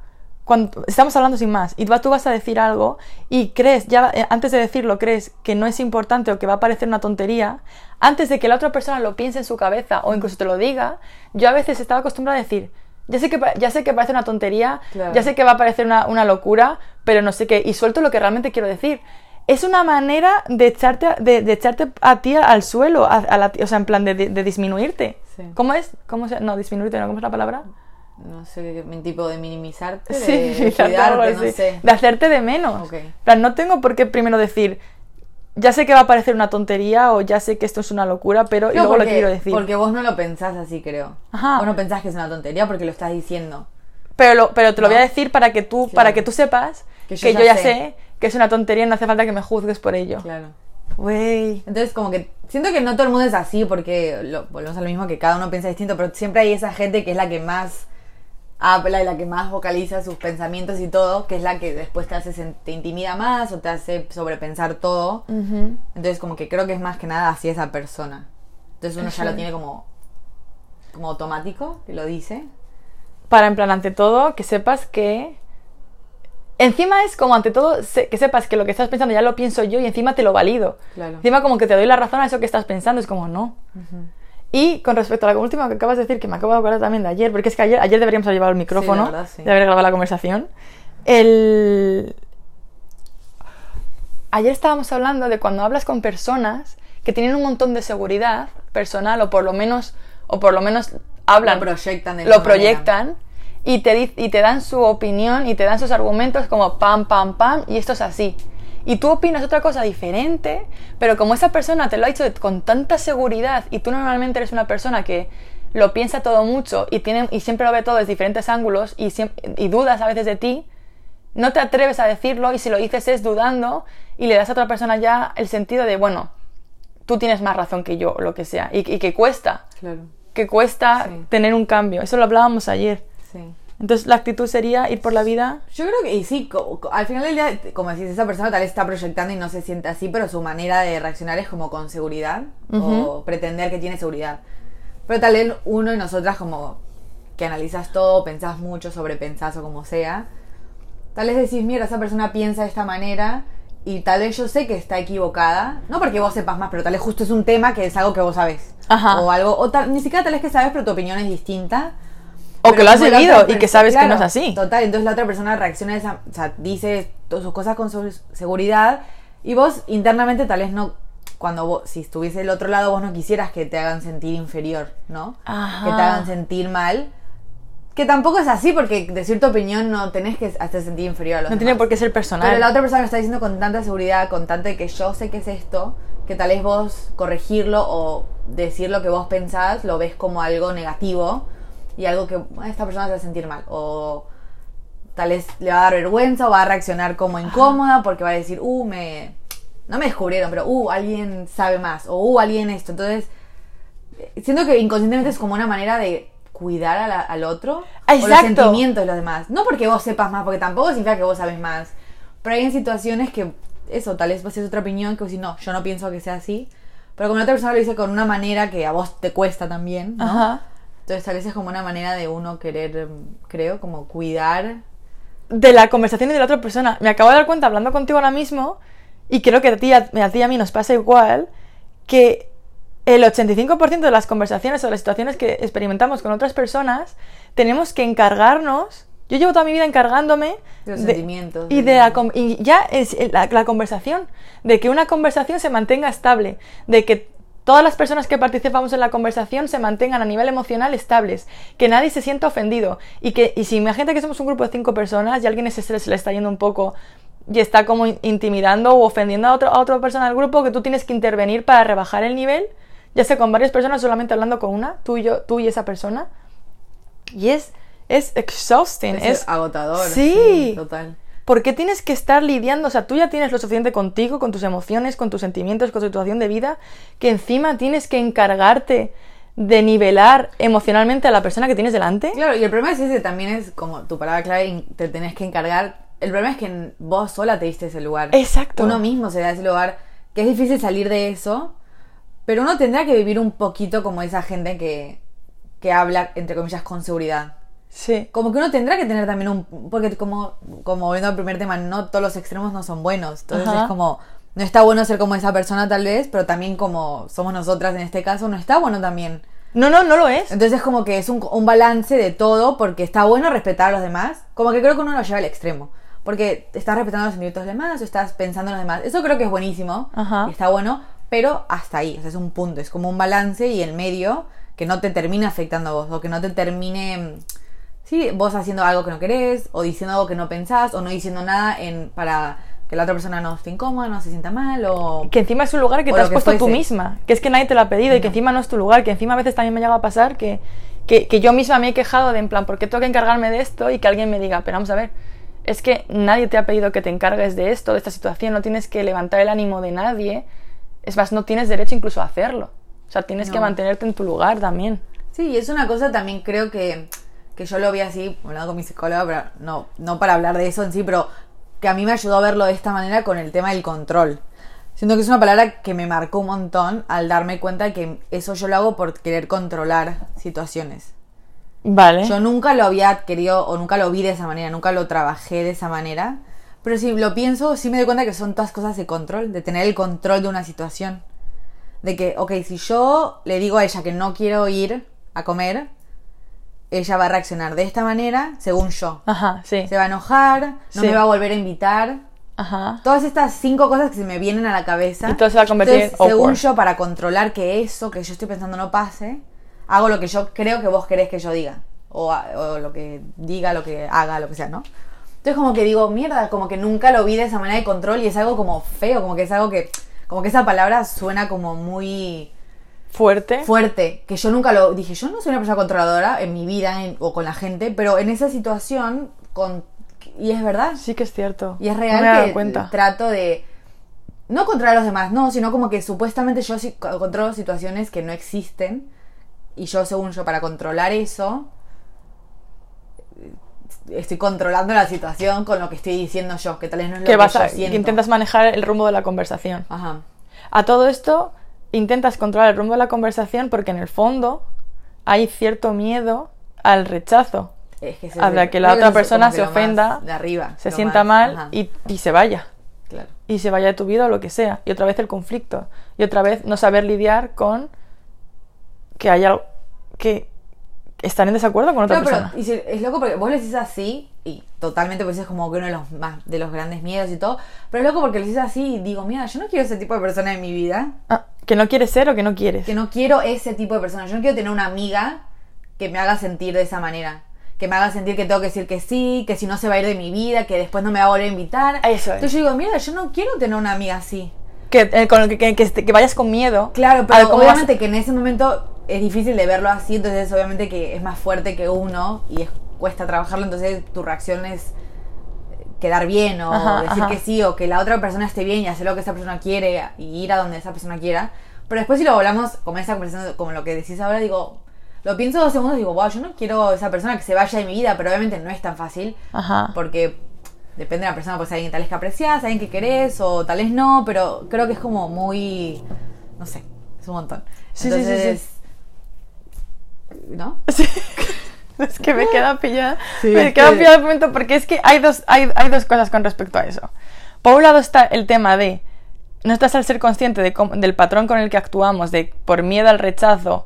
cuando estamos hablando sin más, y tú, tú vas a decir algo y crees, ya eh, antes de decirlo, crees que no es importante o que va a parecer una tontería, antes de que la otra persona lo piense en su cabeza o incluso te lo diga, yo a veces estaba acostumbrada a decir, ya sé que, ya sé que parece una tontería, Claro. ya sé que va a parecer una, una locura, pero no sé qué, y suelto lo que realmente quiero decir. Es una manera de echarte, a- de, de echarte a ti al suelo, a, a la- o sea, en plan de, de- de disminuirte. Sí. ¿Cómo es? ¿Cómo se, no, disminuirte, ¿no? ¿Cómo es la palabra? No sé, tipo de minimizarte, de, Sí, de cuidarte, no sé. De hacerte de menos. Ok. En plan, no tengo por qué primero decir, ya sé que va a parecer una tontería o ya sé que esto es una locura, pero y No, luego porque, lo quiero decir. Porque vos no lo pensás así, creo. Ajá. Vos no pensás que es una tontería porque lo estás diciendo. Pero, lo- pero te lo ¿No? voy a decir para que tú, Claro. para que tú sepas Que que yo yo, ya sé. sé. que es una tontería y no hace falta que me juzgues por ello. Claro. Güey. Entonces, como que siento que no todo el mundo es así porque lo, volvemos a lo mismo que cada uno piensa distinto, pero siempre hay esa gente que es la que más habla y la que más vocaliza sus pensamientos y todo, que es la que después te hace te intimida más o te hace sobrepensar todo. Ujú. Entonces, como que creo que es más que nada así esa persona. Entonces uno ya Eso. lo tiene como, como automático, que lo dice. para en plan, ante todo, que sepas que... Encima es como ante todo que sepas que lo que estás pensando ya lo pienso yo y encima te lo valido. Claro. Encima como que te doy la razón a eso que estás pensando, es como no. Y con respecto a la última que acabas de decir, que me acabo de acordar también de ayer, porque es que ayer, ayer deberíamos haber llevado el micrófono, la verdad, sí. de haber grabado la conversación. El... Ayer estábamos hablando de cuando hablas con personas que tienen un montón de seguridad personal o por lo menos, o por lo menos hablan, Lo proyectan de lo manera. proyectan y te, y te dan su opinión y te dan sus argumentos como pam, pam, pam, y esto es así. Y tú opinas otra cosa diferente, pero como esa persona te lo ha dicho con tanta seguridad y tú normalmente eres una persona que lo piensa todo mucho y, tiene, y siempre lo ve todo desde diferentes ángulos y, dudas a veces de ti, no te atreves a decirlo y si lo dices es dudando y le das a otra persona ya el sentido de, bueno, tú tienes más razón que yo o lo que sea. Y, y que cuesta, Claro. que cuesta Sí. tener un cambio. Eso lo hablábamos ayer. Sí. Entonces la actitud sería ir por la vida. Yo creo que, y sí, al final del día, como decís, esa persona tal vez está proyectando y no se siente así, pero su manera de reaccionar es como con seguridad o pretender que tiene seguridad. Pero tal vez uno y nosotras como que analizas todo, pensás mucho, sobrepensás o como sea, tal vez decís, mira, esa persona piensa de esta manera y tal vez yo sé que está equivocada, no porque vos sepas más, pero tal vez justo es un tema que es algo que vos sabés. Ajá. O algo, o tal, ni siquiera tal vez que sabes, pero tu opinión es distinta. O que lo has vivido y que sabes que no claro, es así. Total, entonces la otra persona reacciona de esa, o sea, dice todas sus cosas con su seguridad y vos internamente tal vez no, cuando vos, si estuviese del otro lado, vos no quisieras que te hagan sentir inferior, ¿no? Ajá. Que te hagan sentir mal. Que tampoco es así porque decir tu opinión no tenés que hacer sentir inferior a los No tiene demás. por qué ser personal. Pero la otra persona lo está diciendo con tanta seguridad, con tanta de que yo sé que es esto, que tal vez vos corregirlo o decir lo que vos pensás lo ves como algo negativo y algo que "Ah, esta persona se va a sentir mal. O tal vez le va a dar vergüenza o va a reaccionar como incómoda porque va a decir, uh, me. No me descubrieron, pero uh, alguien sabe más. O uh, alguien esto. Entonces, eh, siento que inconscientemente es como una manera de cuidar a la- al otro o los Exacto. sentimientos de los demás. No porque vos sepas más, porque tampoco significa que vos sabes más. Pero hay en situaciones que, eso, tal vez vos tienes otra opinión que vos decís, no, yo no pienso que sea así. Pero como la otra persona lo dice con una manera que a vos te cuesta también, ¿no? Ajá. Entonces tal vez es como una manera de uno querer, creo, como cuidar. de la conversación y de la otra persona. Me acabo de dar cuenta hablando contigo ahora mismo, y creo que a ti, a, a ti y a mí nos pasa igual, que el 85% de las conversaciones o las situaciones que experimentamos con otras personas, tenemos que encargarnos. Yo llevo toda mi vida encargándome De los sentimientos, y de- la y ya es la, la conversación, de que una conversación se mantenga estable, de que todas las personas que participamos en la conversación se mantengan a nivel emocional estables, que nadie se sienta ofendido y que y si imagínate que somos un grupo de cinco personas y alguien se, se le está yendo un poco y está como in- intimidando o ofendiendo a, otro, a otra persona del grupo, que tú tienes que intervenir para rebajar el nivel, ya sea con varias personas, solamente hablando con una, tú y yo, tú y esa persona. Y es, es exhausting, Es, es, agotador. Sí. Total. ¿Por qué tienes que estar lidiando? O sea, tú ya tienes lo suficiente contigo, con tus emociones, con tus sentimientos, con tu situación de vida, que encima tienes que encargarte de nivelar emocionalmente a la persona que tienes delante. Claro, y el problema es ese, también es como tu palabra clave, te tenés que encargar. El problema es que vos sola te diste ese lugar. Exacto. Uno mismo se da ese lugar, que es difícil salir de eso, pero uno tendrá que vivir un poquito como esa gente que, que habla, entre comillas, con seguridad. Sí. Como que uno tendrá que tener también un... Porque como, como volviendo al primer tema, no todos los extremos no son buenos. Entonces Ajá. es como... No está bueno ser como esa persona tal vez, pero también como somos nosotras en este caso, no está bueno también. No, no, no lo es. Entonces es como que es un, un balance de todo, porque está bueno respetar a los demás. Como que creo que uno lo lleva al extremo. Porque estás respetando los sentimientos de los demás o estás pensando en los demás. Eso creo que es buenísimo. Ajá. Y está bueno, pero hasta ahí. O sea, es un punto. Es como un balance y el medio que no te termine afectando a vos. O que no te termine. Sí, vos haciendo algo que no querés, o diciendo algo que no pensás, o no diciendo nada en, para que la otra persona no esté incómoda, no se sienta mal, o. Que encima es un lugar que te has que puesto tú misma. Que es que nadie te lo ha pedido y que encima no es tu lugar. Que encima a veces también me llega a pasar que, que, que yo misma me he quejado de en plan, ¿por qué tengo que encargarme de esto? Y que alguien me diga, pero vamos a ver, es que nadie te ha pedido que te encargues de esto, de esta situación, no tienes que levantar el ánimo de nadie. Es más, no tienes derecho incluso a hacerlo. O sea, tienes que mantenerte en tu lugar también. Sí, y es una cosa también creo que, que yo lo vi así, hablando con mi psicóloga, pero no, no para hablar de eso en sí, pero que a mí me ayudó a verlo de esta manera con el tema del control. Siento que es una palabra que me marcó un montón al darme cuenta que eso yo lo hago por querer controlar situaciones. Vale. Yo nunca lo había adquirido o nunca lo vi de esa manera, nunca lo trabajé de esa manera. Pero si lo pienso, sí me doy cuenta que son todas cosas de control, de tener el control de una situación. De que, ok, si yo le digo a ella que no quiero ir a comer, ella va a reaccionar de esta manera, según yo. Ajá, sí. Se va a enojar, no Sí. me va a volver a invitar. Ajá. Todas estas cinco cosas que se me vienen a la cabeza. Y todo se va a convertir Entonces, en según yo, para controlar que eso que yo estoy pensando no pase, hago lo que yo creo que vos querés que yo diga. O, o lo que diga, lo que haga, lo que sea, ¿no? Entonces como que digo, mierda, como que nunca lo vi de esa manera de control y es algo como feo, como que es algo que, como que esa palabra suena como muy Fuerte. fuerte, que yo nunca lo dije, yo no soy una persona controladora en mi vida en- o con la gente, pero en esa situación, con, y es verdad, sí que es cierto. y es No me he real que cuenta. trato de no controlar a los demás, no, sino como que supuestamente yo controlo situaciones que no existen y yo según yo para controlar eso estoy controlando la situación con lo que estoy diciendo yo, que tal vez no es lo que que, vas yo a, siento. que intentas manejar el rumbo de la conversación. Ajá. A todo esto, intentas controlar el rumbo de la conversación porque en el fondo hay cierto miedo al rechazo. Es que A la que la otra persona se ofenda, de arriba, se sienta más- mal y, y se vaya. claro. Y se vaya de tu vida o lo que sea. Y otra vez el conflicto. Y otra vez no saber lidiar con que haya que estar en desacuerdo con otra pero persona. y si- es loco porque vos le decís así y totalmente pues es como que uno de los más de los grandes miedos y todo, pero es loco porque le decís así y digo, mira, yo no quiero ese tipo de persona en mi vida, Ah, que no quieres ser o que no quieres. que no quiero ese tipo de persona, yo no quiero tener una amiga que me haga sentir de esa manera, que me haga sentir que tengo que decir que sí, que si no se va a ir de mi vida, que después no me va a volver a invitar. Eso es. Entonces yo digo, mira, yo no quiero tener una amiga así. Que, eh, con que, que- que vayas con miedo. Claro, pero vas- obviamente que en ese momento es difícil de verlo así, entonces obviamente que es más fuerte que uno y es, cuesta trabajarlo, entonces tu reacción es quedar bien o Ajá, decir ajá. que sí o que la otra persona esté bien y hacer lo que esa persona quiere y ir a donde esa persona quiera. Pero después si lo hablamos como esa conversación, como lo que decís ahora, digo, lo pienso dos segundos y digo, wow, yo no quiero esa persona que se vaya de mi vida, pero obviamente no es tan fácil Ajá. porque depende de la persona, pues hay alguien tal vez que aprecias, alguien que querés o tal vez no, pero creo que es como muy, no sé, es un montón. Sí, sí, sí, sí. Entonces, ¿no? Sí. Es que me queda pillada. Sí, me queda que- pillada un momento porque es que hay dos, hay, hay dos cosas con respecto a eso. Por un lado está el tema de no estás al ser consciente de cómo- del patrón con el que actuamos, de por miedo al rechazo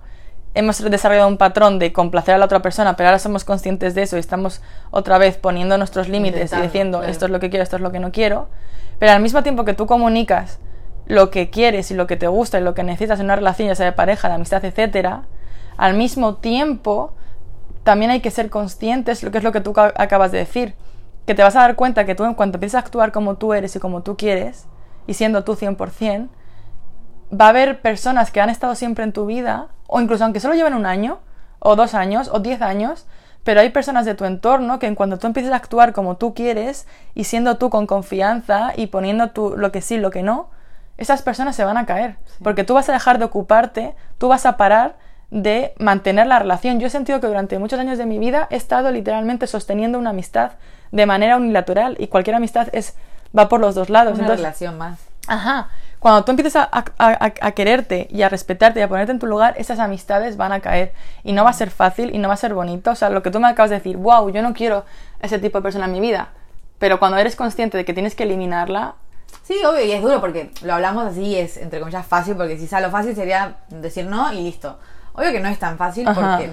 hemos desarrollado un patrón de complacer a la otra persona, pero ahora somos conscientes de eso y estamos otra vez poniendo nuestros límites y diciendo claro. esto es lo que quiero, esto es lo que no quiero. Pero al mismo tiempo que tú comunicas lo que quieres y lo que te gusta y lo que necesitas en una relación, ya sea de pareja, de amistad, etcétera, al mismo tiempo también hay que ser conscientes, lo que es lo que tú ca- acabas de decir, que te vas a dar cuenta que tú en cuanto empieces a actuar como tú eres y como tú quieres, y siendo tú 100%, va a haber personas que han estado siempre en tu vida, o incluso aunque solo lleven un año, o dos años, o diez años, pero hay personas de tu entorno que en cuanto tú empieces a actuar como tú quieres, y siendo tú con confianza, y poniendo tú lo que sí, lo que no, esas personas se van a caer, porque tú vas a dejar de ocuparte, tú vas a parar de mantener la relación. Yo he sentido que durante muchos años de mi vida he estado literalmente sosteniendo una amistad de manera unilateral y cualquier amistad es va por los dos lados. Una Entonces, relación más. Ajá. Cuando tú empiezas a, a- a- a quererte y a respetarte y a ponerte en tu lugar, esas amistades van a caer. Y no va a ser fácil y no va a ser bonito. O sea, lo que tú me acabas de decir, wow, yo no quiero ese tipo de persona en mi vida. Pero cuando eres consciente de que tienes que eliminarla, Sí, obvio, y es duro porque lo hablamos así es, entre comillas, fácil, porque si sea lo fácil sería decir no y listo. Obvio que no es tan fácil Ajá. porque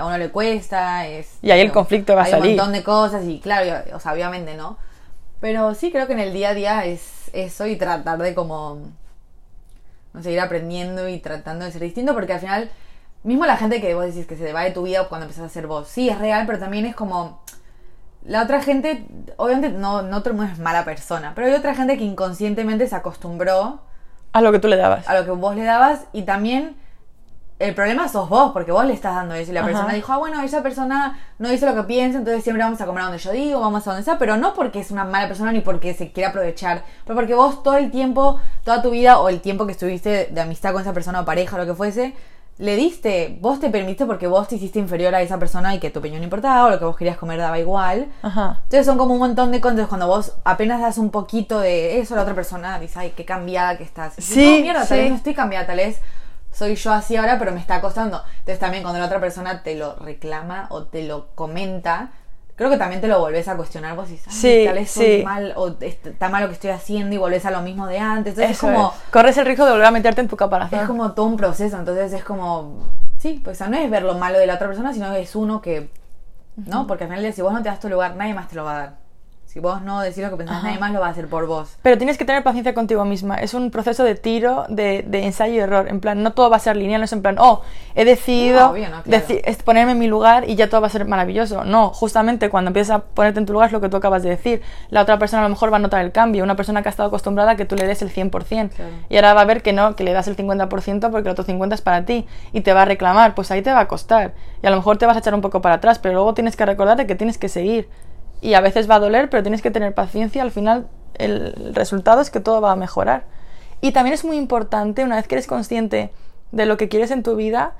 a uno le cuesta, es... Y ahí el conflicto va a hay salir. un montón de cosas y claro, o sea, obviamente no. Pero sí creo que en el día a día es eso y tratar de como... No sé, ir aprendiendo y tratando de ser distinto porque al final, mismo la gente que vos decís que se va de tu vida cuando empezás a ser vos, sí, es real, pero también es como... La otra gente, obviamente no, no todo el mundo es mala persona, pero hay otra gente que inconscientemente se acostumbró a lo que tú le dabas. a lo que vos le dabas y también el problema sos vos, porque vos le estás dando eso y la Ajá. persona dijo, ah, bueno, esa persona no dice lo que piensa, entonces siempre vamos a comer a donde yo digo, vamos a donde sea, pero no porque es una mala persona ni porque se quiere aprovechar, pero porque vos todo el tiempo, toda tu vida o el tiempo que estuviste de amistad con esa persona o pareja o lo que fuese, le diste, vos te permitiste porque vos te hiciste inferior a esa persona y que tu opinión importaba o lo que vos querías comer daba igual. Ajá. Entonces son como un montón de cosas. Cuando vos apenas das un poquito de eso a la otra persona, dices, ay, qué cambiada que estás. Y Sí, no, mierda, tal sí. vez no estoy cambiada, tal vez soy yo así ahora, pero me está costando. Entonces también cuando la otra persona te lo reclama o te lo comenta, creo que también te lo volvés a cuestionar vos y dices, Sí, "Ay, tal vez sí. mal o est- está mal lo que estoy haciendo y volvés a lo mismo de antes. Entonces Eso es como, es. Corres el riesgo de volver a meterte en tu caparazón. es como todo un proceso, entonces es como, sí, pues o sea, no es ver lo malo de la otra persona, sino que es uno que, ¿no? Porque al final si vos no te das tu lugar, nadie más te lo va a dar. Si vos no decís lo que pensás, Ajá. nadie más lo va a hacer por vos. Pero tienes que tener paciencia contigo misma. Es un proceso de tiro, de, de ensayo y error. En plan, no todo va a ser lineal, no es en plan, oh, he decidido No, obvio, no, claro. deci- es ponerme en mi lugar y ya todo va a ser maravilloso. No, justamente cuando empiezas a ponerte en tu lugar es lo que tú acabas de decir. La otra persona a lo mejor va a notar el cambio. Una persona que ha estado acostumbrada a que tú le des el 100%. Claro. Y ahora va a ver que no, que le das el 50% porque el otro 50% es para ti. Y te va a reclamar. Pues ahí te va a costar. Y a lo mejor te vas a echar un poco para atrás, pero luego tienes que recordar de que tienes que seguir. Y a veces va a doler, pero tienes que tener paciencia. Al final, el resultado es que todo va a mejorar. Y también es muy importante, una vez que eres consciente de lo que quieres en tu vida,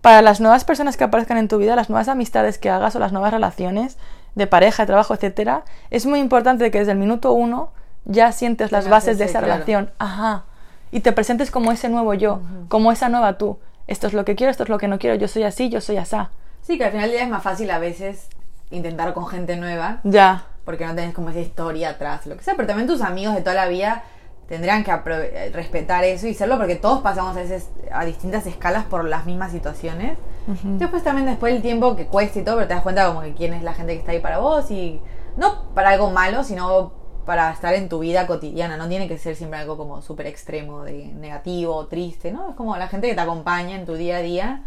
para las nuevas personas que aparezcan en tu vida, las nuevas amistades que hagas o las nuevas relaciones de pareja, de trabajo, etcétera, es muy importante que desde el minuto uno ya sientes las bases de esa claro. relación. Ajá. Y te presentes como ese nuevo yo, como esa nueva tú. Esto es lo que quiero, esto es lo que no quiero, yo soy así, yo soy asá. Sí, que al final día es más fácil a veces intentar con gente nueva, Ya. porque no tenés como esa historia atrás, lo que sea, pero también tus amigos de toda la vida tendrán que eh, respetar eso y serlo porque todos pasamos a, veces a distintas escalas por las mismas situaciones. Después también después el tiempo que cuesta y todo, pero te das cuenta como que quién es la gente que está ahí para vos y no para algo malo, sino para estar en tu vida cotidiana. No tiene que ser siempre algo como súper extremo, de negativo triste, ¿no? Es como la gente que te acompaña en tu día a día.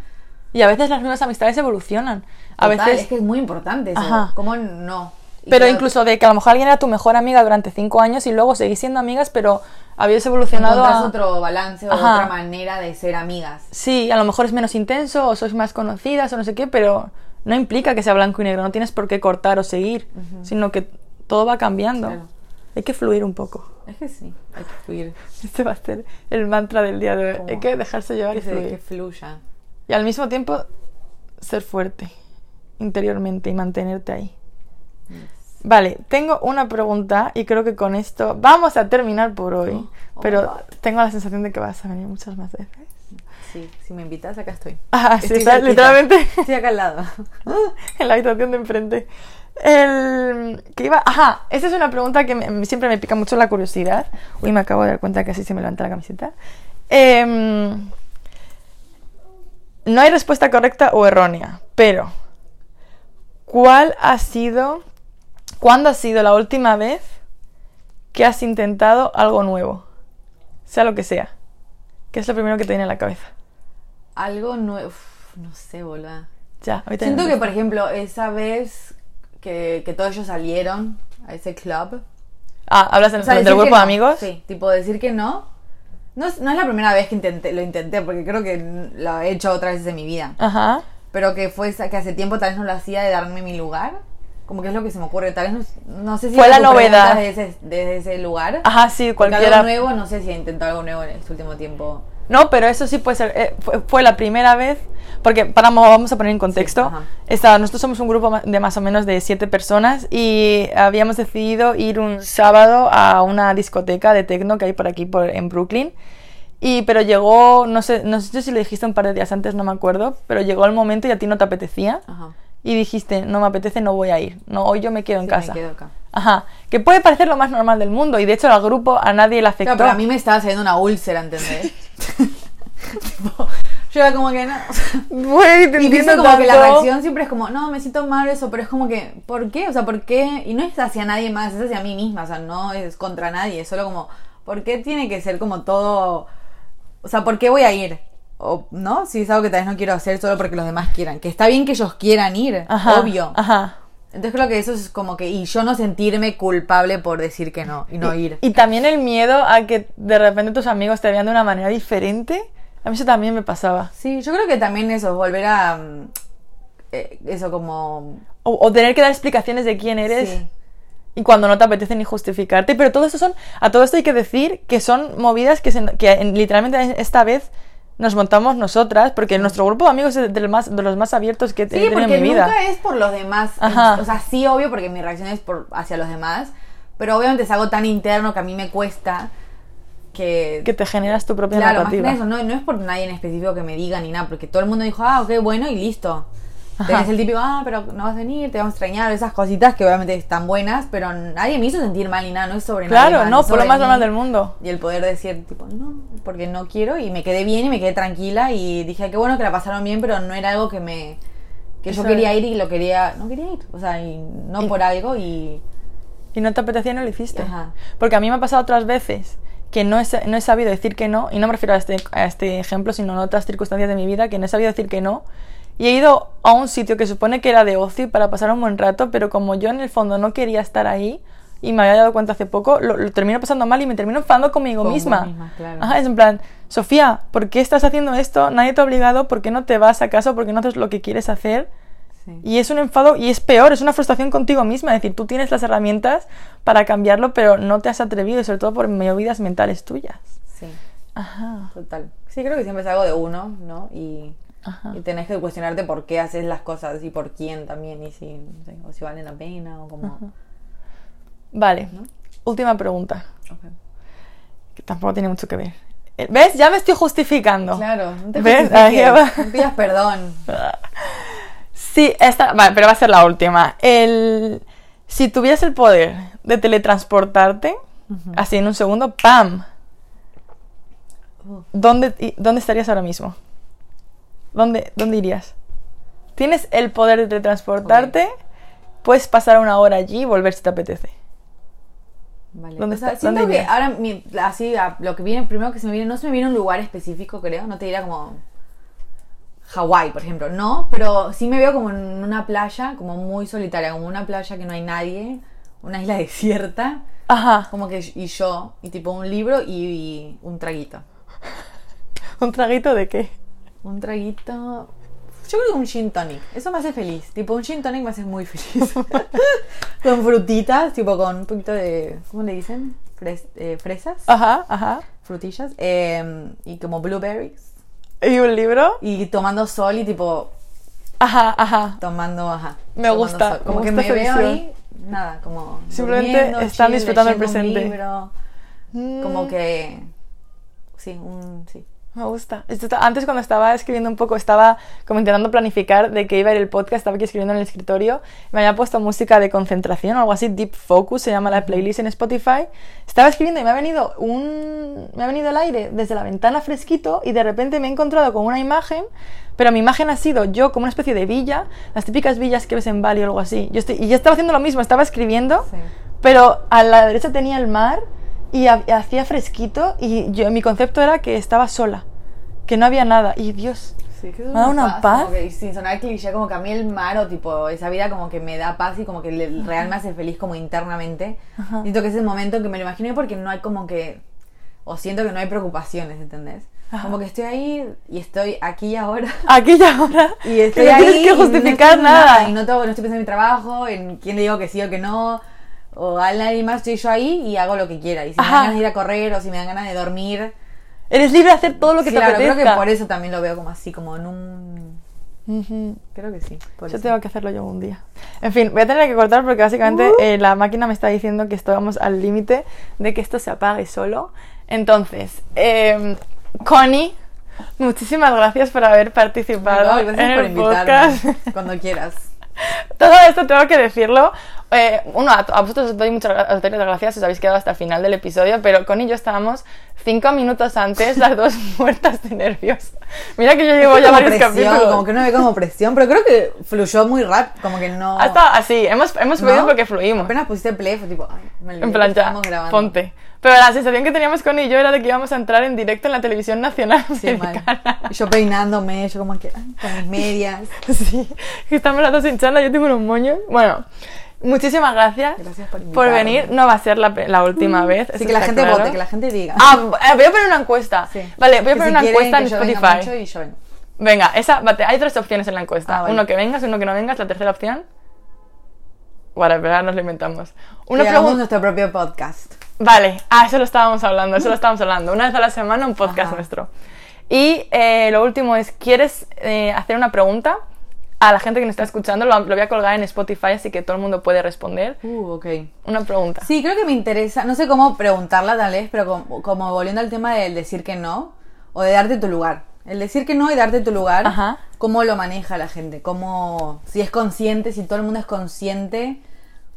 Y a veces las nuevas amistades evolucionan. A Total, veces es que es muy importante eso. Ajá. ¿Cómo no? Y Pero creo- incluso de que a lo mejor alguien era tu mejor amiga durante cinco años y luego seguís siendo amigas, pero habéis evolucionado a... otro balance o Ajá. otra manera de ser amigas. Sí, a lo mejor es menos intenso o sois más conocidas o no sé qué, pero no implica que sea blanco y negro, no tienes por qué cortar o seguir, sino que todo va cambiando. Claro. Hay que fluir un poco. Es que sí, hay que fluir. Este va a ser el mantra del día de hoy. ¿Cómo? Hay que dejarse llevar y Que, se- fluir. que fluya. Y al mismo tiempo ser fuerte interiormente y mantenerte ahí. Vale, tengo una pregunta y creo que con esto vamos a terminar por hoy. Oh, oh pero tengo la sensación de que vas a venir muchas más veces. Sí, si me invitas, acá estoy. Ah, sí, Estoy está literalmente Estoy acá al lado. en la habitación de enfrente. El que iba, ajá, esa es una pregunta que me- siempre me pica mucho la curiosidad. Uy, me acabo de dar cuenta que así se me levanta la camiseta. Em, no hay respuesta correcta o errónea, pero ¿cuál ha sido, cuándo ha sido la última vez que has intentado algo nuevo? Sea lo que sea. ¿Qué es lo primero que te viene a la cabeza? Algo nuevo. No sé, boluda. Ya, ahorita Siento que, por ejemplo, esa vez que, que todos ellos salieron a ese club. Ah, ¿hablas del, O sea, del grupo de no. amigos? Sí, tipo decir que no. No es, no es la primera vez que intenté, lo intenté, porque creo que lo he hecho otras veces en mi vida. Ajá. Pero que fue que hace tiempo tal vez no lo hacía de darme mi lugar. Como que es lo que se me ocurre. Tal vez no, no sé si Fue la novedad. Desde ese, desde ese lugar. Ajá, sí, cualquiera. Algo nuevo, no sé si he intentado algo nuevo en este último tiempo. No, pero eso sí puede ser. eh, fue, fue la primera vez. Porque para, vamos a poner en contexto. ajá. Estaba- nosotros somos un grupo de más o menos de siete personas y habíamos decidido ir un sábado a una discoteca de techno que hay por aquí por, en Brooklyn. Y, pero llegó, no sé, no sé si lo dijiste un par de días antes, no me acuerdo, pero llegó el momento y a ti no te apetecía. Ajá. Y dijiste, no me apetece, no voy a ir. No, hoy yo me quedo en casa. Me quedo acá. Ajá. Que puede parecer lo más normal del mundo. Y de hecho al grupo a nadie le afectó. Claro, pero a mí me estaba saliendo una úlcera, ¿entendés? Tipo, yo era como que no. Güey, te Y pienso entiendo como que la reacción siempre es como, no, me siento mal eso, pero es como que, ¿por qué? O sea, ¿por qué? Y no es hacia nadie más, es hacia mí misma, o sea, no es contra nadie, es solo como, ¿por qué tiene que ser como todo? O sea, ¿por qué voy a ir? O, ¿no? Si es algo que tal vez no quiero hacer solo porque los demás quieran. Que está bien que ellos quieran ir, Ajá, obvio. Ajá. Entonces creo que eso es como que, y yo no sentirme culpable por decir que no y no ir. Y también el miedo a que de repente tus amigos te vean de una manera diferente. A mí eso también me pasaba. Sí, yo creo que también eso, volver a... mm, eh, eso como... O, o tener que dar explicaciones de quién eres. Sí. Y cuando no te apetece ni justificarte. Pero todo esto son. A todo esto hay que decir que son movidas que, se- que en- literalmente esta vez nos montamos nosotras. Porque nuestro grupo de amigos es de los más, de los más abiertos que he Sí, tenido porque en mi vida. nunca es por los demás. Ajá. O sea, sí, obvio, porque mi reacción es por, hacia los demás. Pero obviamente es algo tan interno que a mí me cuesta que... Que te generas tu propia Claro, más que narrativa. eso, no, no es por nadie en específico que me diga ni nada, porque todo el mundo dijo, ah, ok, bueno, y listo. Ajá. Tenés el típico, ah, pero no vas a venir, te vamos a extrañar, esas cositas que obviamente están buenas, pero nadie me hizo sentir mal ni nada, no es sobre nadie Claro, más, no, por lo más normal del mundo. Y el poder decir, tipo, no, porque no quiero, y me quedé bien y me quedé tranquila, y dije, qué bueno que la pasaron bien, pero no era algo que me. que Eso yo quería ir y lo quería. no quería ir, o sea, y no Y- por algo, y. Y no te apetecía y no lo hiciste. Ajá. Porque a mí me ha pasado otras veces que no he, no he sabido decir que no, y no me refiero a este, a este ejemplo, sino en otras circunstancias de mi vida, que no he sabido decir que no. Y he ido a un sitio que supone que era de ocio para pasar un buen rato, pero como yo en el fondo no quería estar ahí, y me había dado cuenta hace poco, lo, lo termino pasando mal y me termino enfadando conmigo Con misma. misma, claro. Ajá, es en plan, Sofía, ¿por qué estás haciendo esto? Nadie te ha obligado, ¿por qué no te vas a casa? ¿Por qué no haces lo que quieres hacer? Sí. Y es un enfado, y es peor, es una frustración contigo misma. Es decir, tú tienes las herramientas para cambiarlo, pero no te has atrevido, y sobre todo por movidas mentales tuyas. Sí, Ajá, total. Sí, creo que siempre es algo de uno, ¿no? Y. ajá. Y tenés que cuestionarte por qué haces las cosas y por quién también, y si, no sé, o si valen la pena o como. Vale, ¿No? última pregunta, que tampoco tiene mucho que ver. Eh, ¿Ves? Ya me estoy justificando. Claro, no te ¿Ves? no pidas perdón. Sí, esta, vale, pero va a ser la última. El, si tuvieras el poder de teletransportarte, así en un segundo, ¡pam! Uf. ¿Dónde, y- ¿Dónde estarías ahora mismo? ¿Dónde, ¿Dónde irías? Tienes el poder de teletransportarte, puedes pasar una hora allí y volver si te apetece. Vale. ¿Dónde o sea, está- siento dónde que ahora mi- así a- lo que viene primero que se me viene no se me viene un lugar específico creo no te diría como Hawái por ejemplo no pero sí me veo como en una playa como muy solitaria como una playa que no hay nadie una isla desierta Ajá, como que y yo y tipo un libro y, y un traguito ¿un traguito de qué? Un traguito yo creo que un gin tonic eso me hace feliz tipo un gin tonic me hace muy feliz con frutitas tipo con un poquito de ¿cómo le dicen? Fres- eh, fresas Ajá, ajá. frutillas eh, y como blueberries ¿Y un libro? y tomando sol y tipo Ajá, ajá. tomando ajá Me tomando gusta, sol. como me que me veo ahí nada como Simplemente están chill, disfrutando el leyendo un presente. libro, como que sí un sí Me gusta. Antes cuando estaba escribiendo un poco, estaba como intentando planificar de qué iba a ir el podcast, estaba aquí escribiendo en el escritorio, me había puesto música de concentración o algo así, Deep Focus se llama la playlist en Spotify. Estaba escribiendo y me ha venido un me ha venido el aire desde la ventana fresquito y de repente me he encontrado con una imagen, pero mi imagen ha sido yo como una especie de villa, las típicas villas que ves en Bali o algo así. Yo estoy, y yo estaba haciendo lo mismo, estaba escribiendo, Sí. pero a la derecha tenía el mar y ha- hacía fresquito y yo, mi concepto era que estaba sola, que no había nada. Y Dios, Sí, que Me da una paz. como que, sin sonar cliché, como que a mí el mar o tipo esa vida como que me da paz y como que el real me hace feliz como internamente. Ajá. Siento que es el momento que me lo imaginé porque no hay como que, o siento que no hay preocupaciones, ¿entendés? Ajá. Como que estoy ahí y estoy aquí y ahora. aquí y ahora, Y estoy que no ahí tienes y que no justificar estoy en nada. Y no, tengo- no estoy pensando en mi trabajo, en quién le digo que sí o que no. O a nadie más estoy yo ahí y hago lo que quiera. Y si me dan ganas de ir a correr o si me dan ganas de dormir. Eres libre de hacer todo lo que claro, te apetezca. creo que por eso también lo veo como así, como en un. Creo que sí. Por Yo eso. tengo que hacerlo yo un día. En fin, voy a tener que cortar porque básicamente Uh. eh, la máquina me está diciendo que estamos al límite de que esto se apague solo. Entonces, eh, Connie, muchísimas gracias por haber participado No, en gracias por el invitarme. podcast. Cuando quieras. Todo esto tengo que decirlo. Eh, uno, a, a vosotros os doy muchas gra- os doy las gracias, os habéis quedado hasta el final del episodio, pero Connie y yo estábamos cinco minutos antes, las dos muertas de nervios. Mira que yo llevo ya varios presión, capítulos. como que no ve como presión, pero creo que fluyó muy rápido, como que no. Hasta así, hemos, hemos ¿no? fluido porque fluimos. Apenas pusiste play, fue tipo, ay, me olvidé En plan, ya, grabando. ponte. Pero la sensación que teníamos con y yo era de que íbamos a entrar en directo en la televisión nacional Sí, yo peinándome, yo como que ay, con mis medias. Sí, que estamos las dos sin charla, yo tengo unos moños. Bueno, muchísimas gracias, Gracias por venir. No va a ser la, la última vez. Así que la gente claro. vote, que la gente diga. Ah, eh, voy a poner una encuesta. Sí. Vale, voy a poner si una encuesta en Spotify. y yo vengo. Venga, esa, vale, hay tres opciones en la encuesta. Ah, vale. Uno que vengas, uno que no vengas, la tercera opción. Ahora nos lo inventamos. Una pregunta. nuestro propio podcast. Vale, ah, eso lo estábamos hablando, eso lo estábamos hablando. Una vez a la semana un podcast Ajá. nuestro. Y eh, lo último es, ¿quieres eh, hacer una pregunta a la gente que nos está escuchando, lo, lo voy a colgar en Spotify, así que todo el mundo puede responder. Uh, ok. Una pregunta. Sí, creo que me interesa, no sé cómo preguntarla tal vez, pero como, como volviendo al tema del decir que no o de darte tu lugar. El decir que no y darte tu lugar, Ajá. ¿cómo lo maneja la gente? ¿Cómo, si es consciente, si todo el mundo es consciente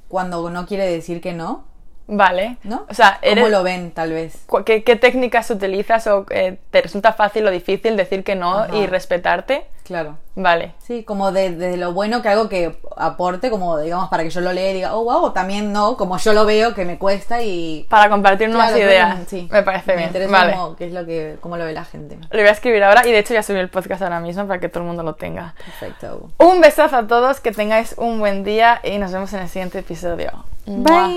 cuando no quiere decir que no? Vale. ¿No? O sea, ¿Cómo lo ven, tal vez? ¿qué, qué técnicas utilizas o eh, te resulta fácil o difícil decir que no Ajá. y respetarte? Claro. Vale. Sí, como de, de lo bueno que algo que aporte, como digamos, para que yo lo lea y diga, oh, wow, también no, como yo lo veo que me cuesta y... Para compartir nuevas Claro, ideas. sí. Me parece Me bien. interesa Vale. cómo, qué es lo que, cómo lo ve la gente. Lo voy a escribir ahora y de hecho ya subí el podcast ahora mismo para que todo el mundo lo tenga. Perfecto. Un besazo a todos, que tengáis un buen día y nos vemos en el siguiente episodio. 拜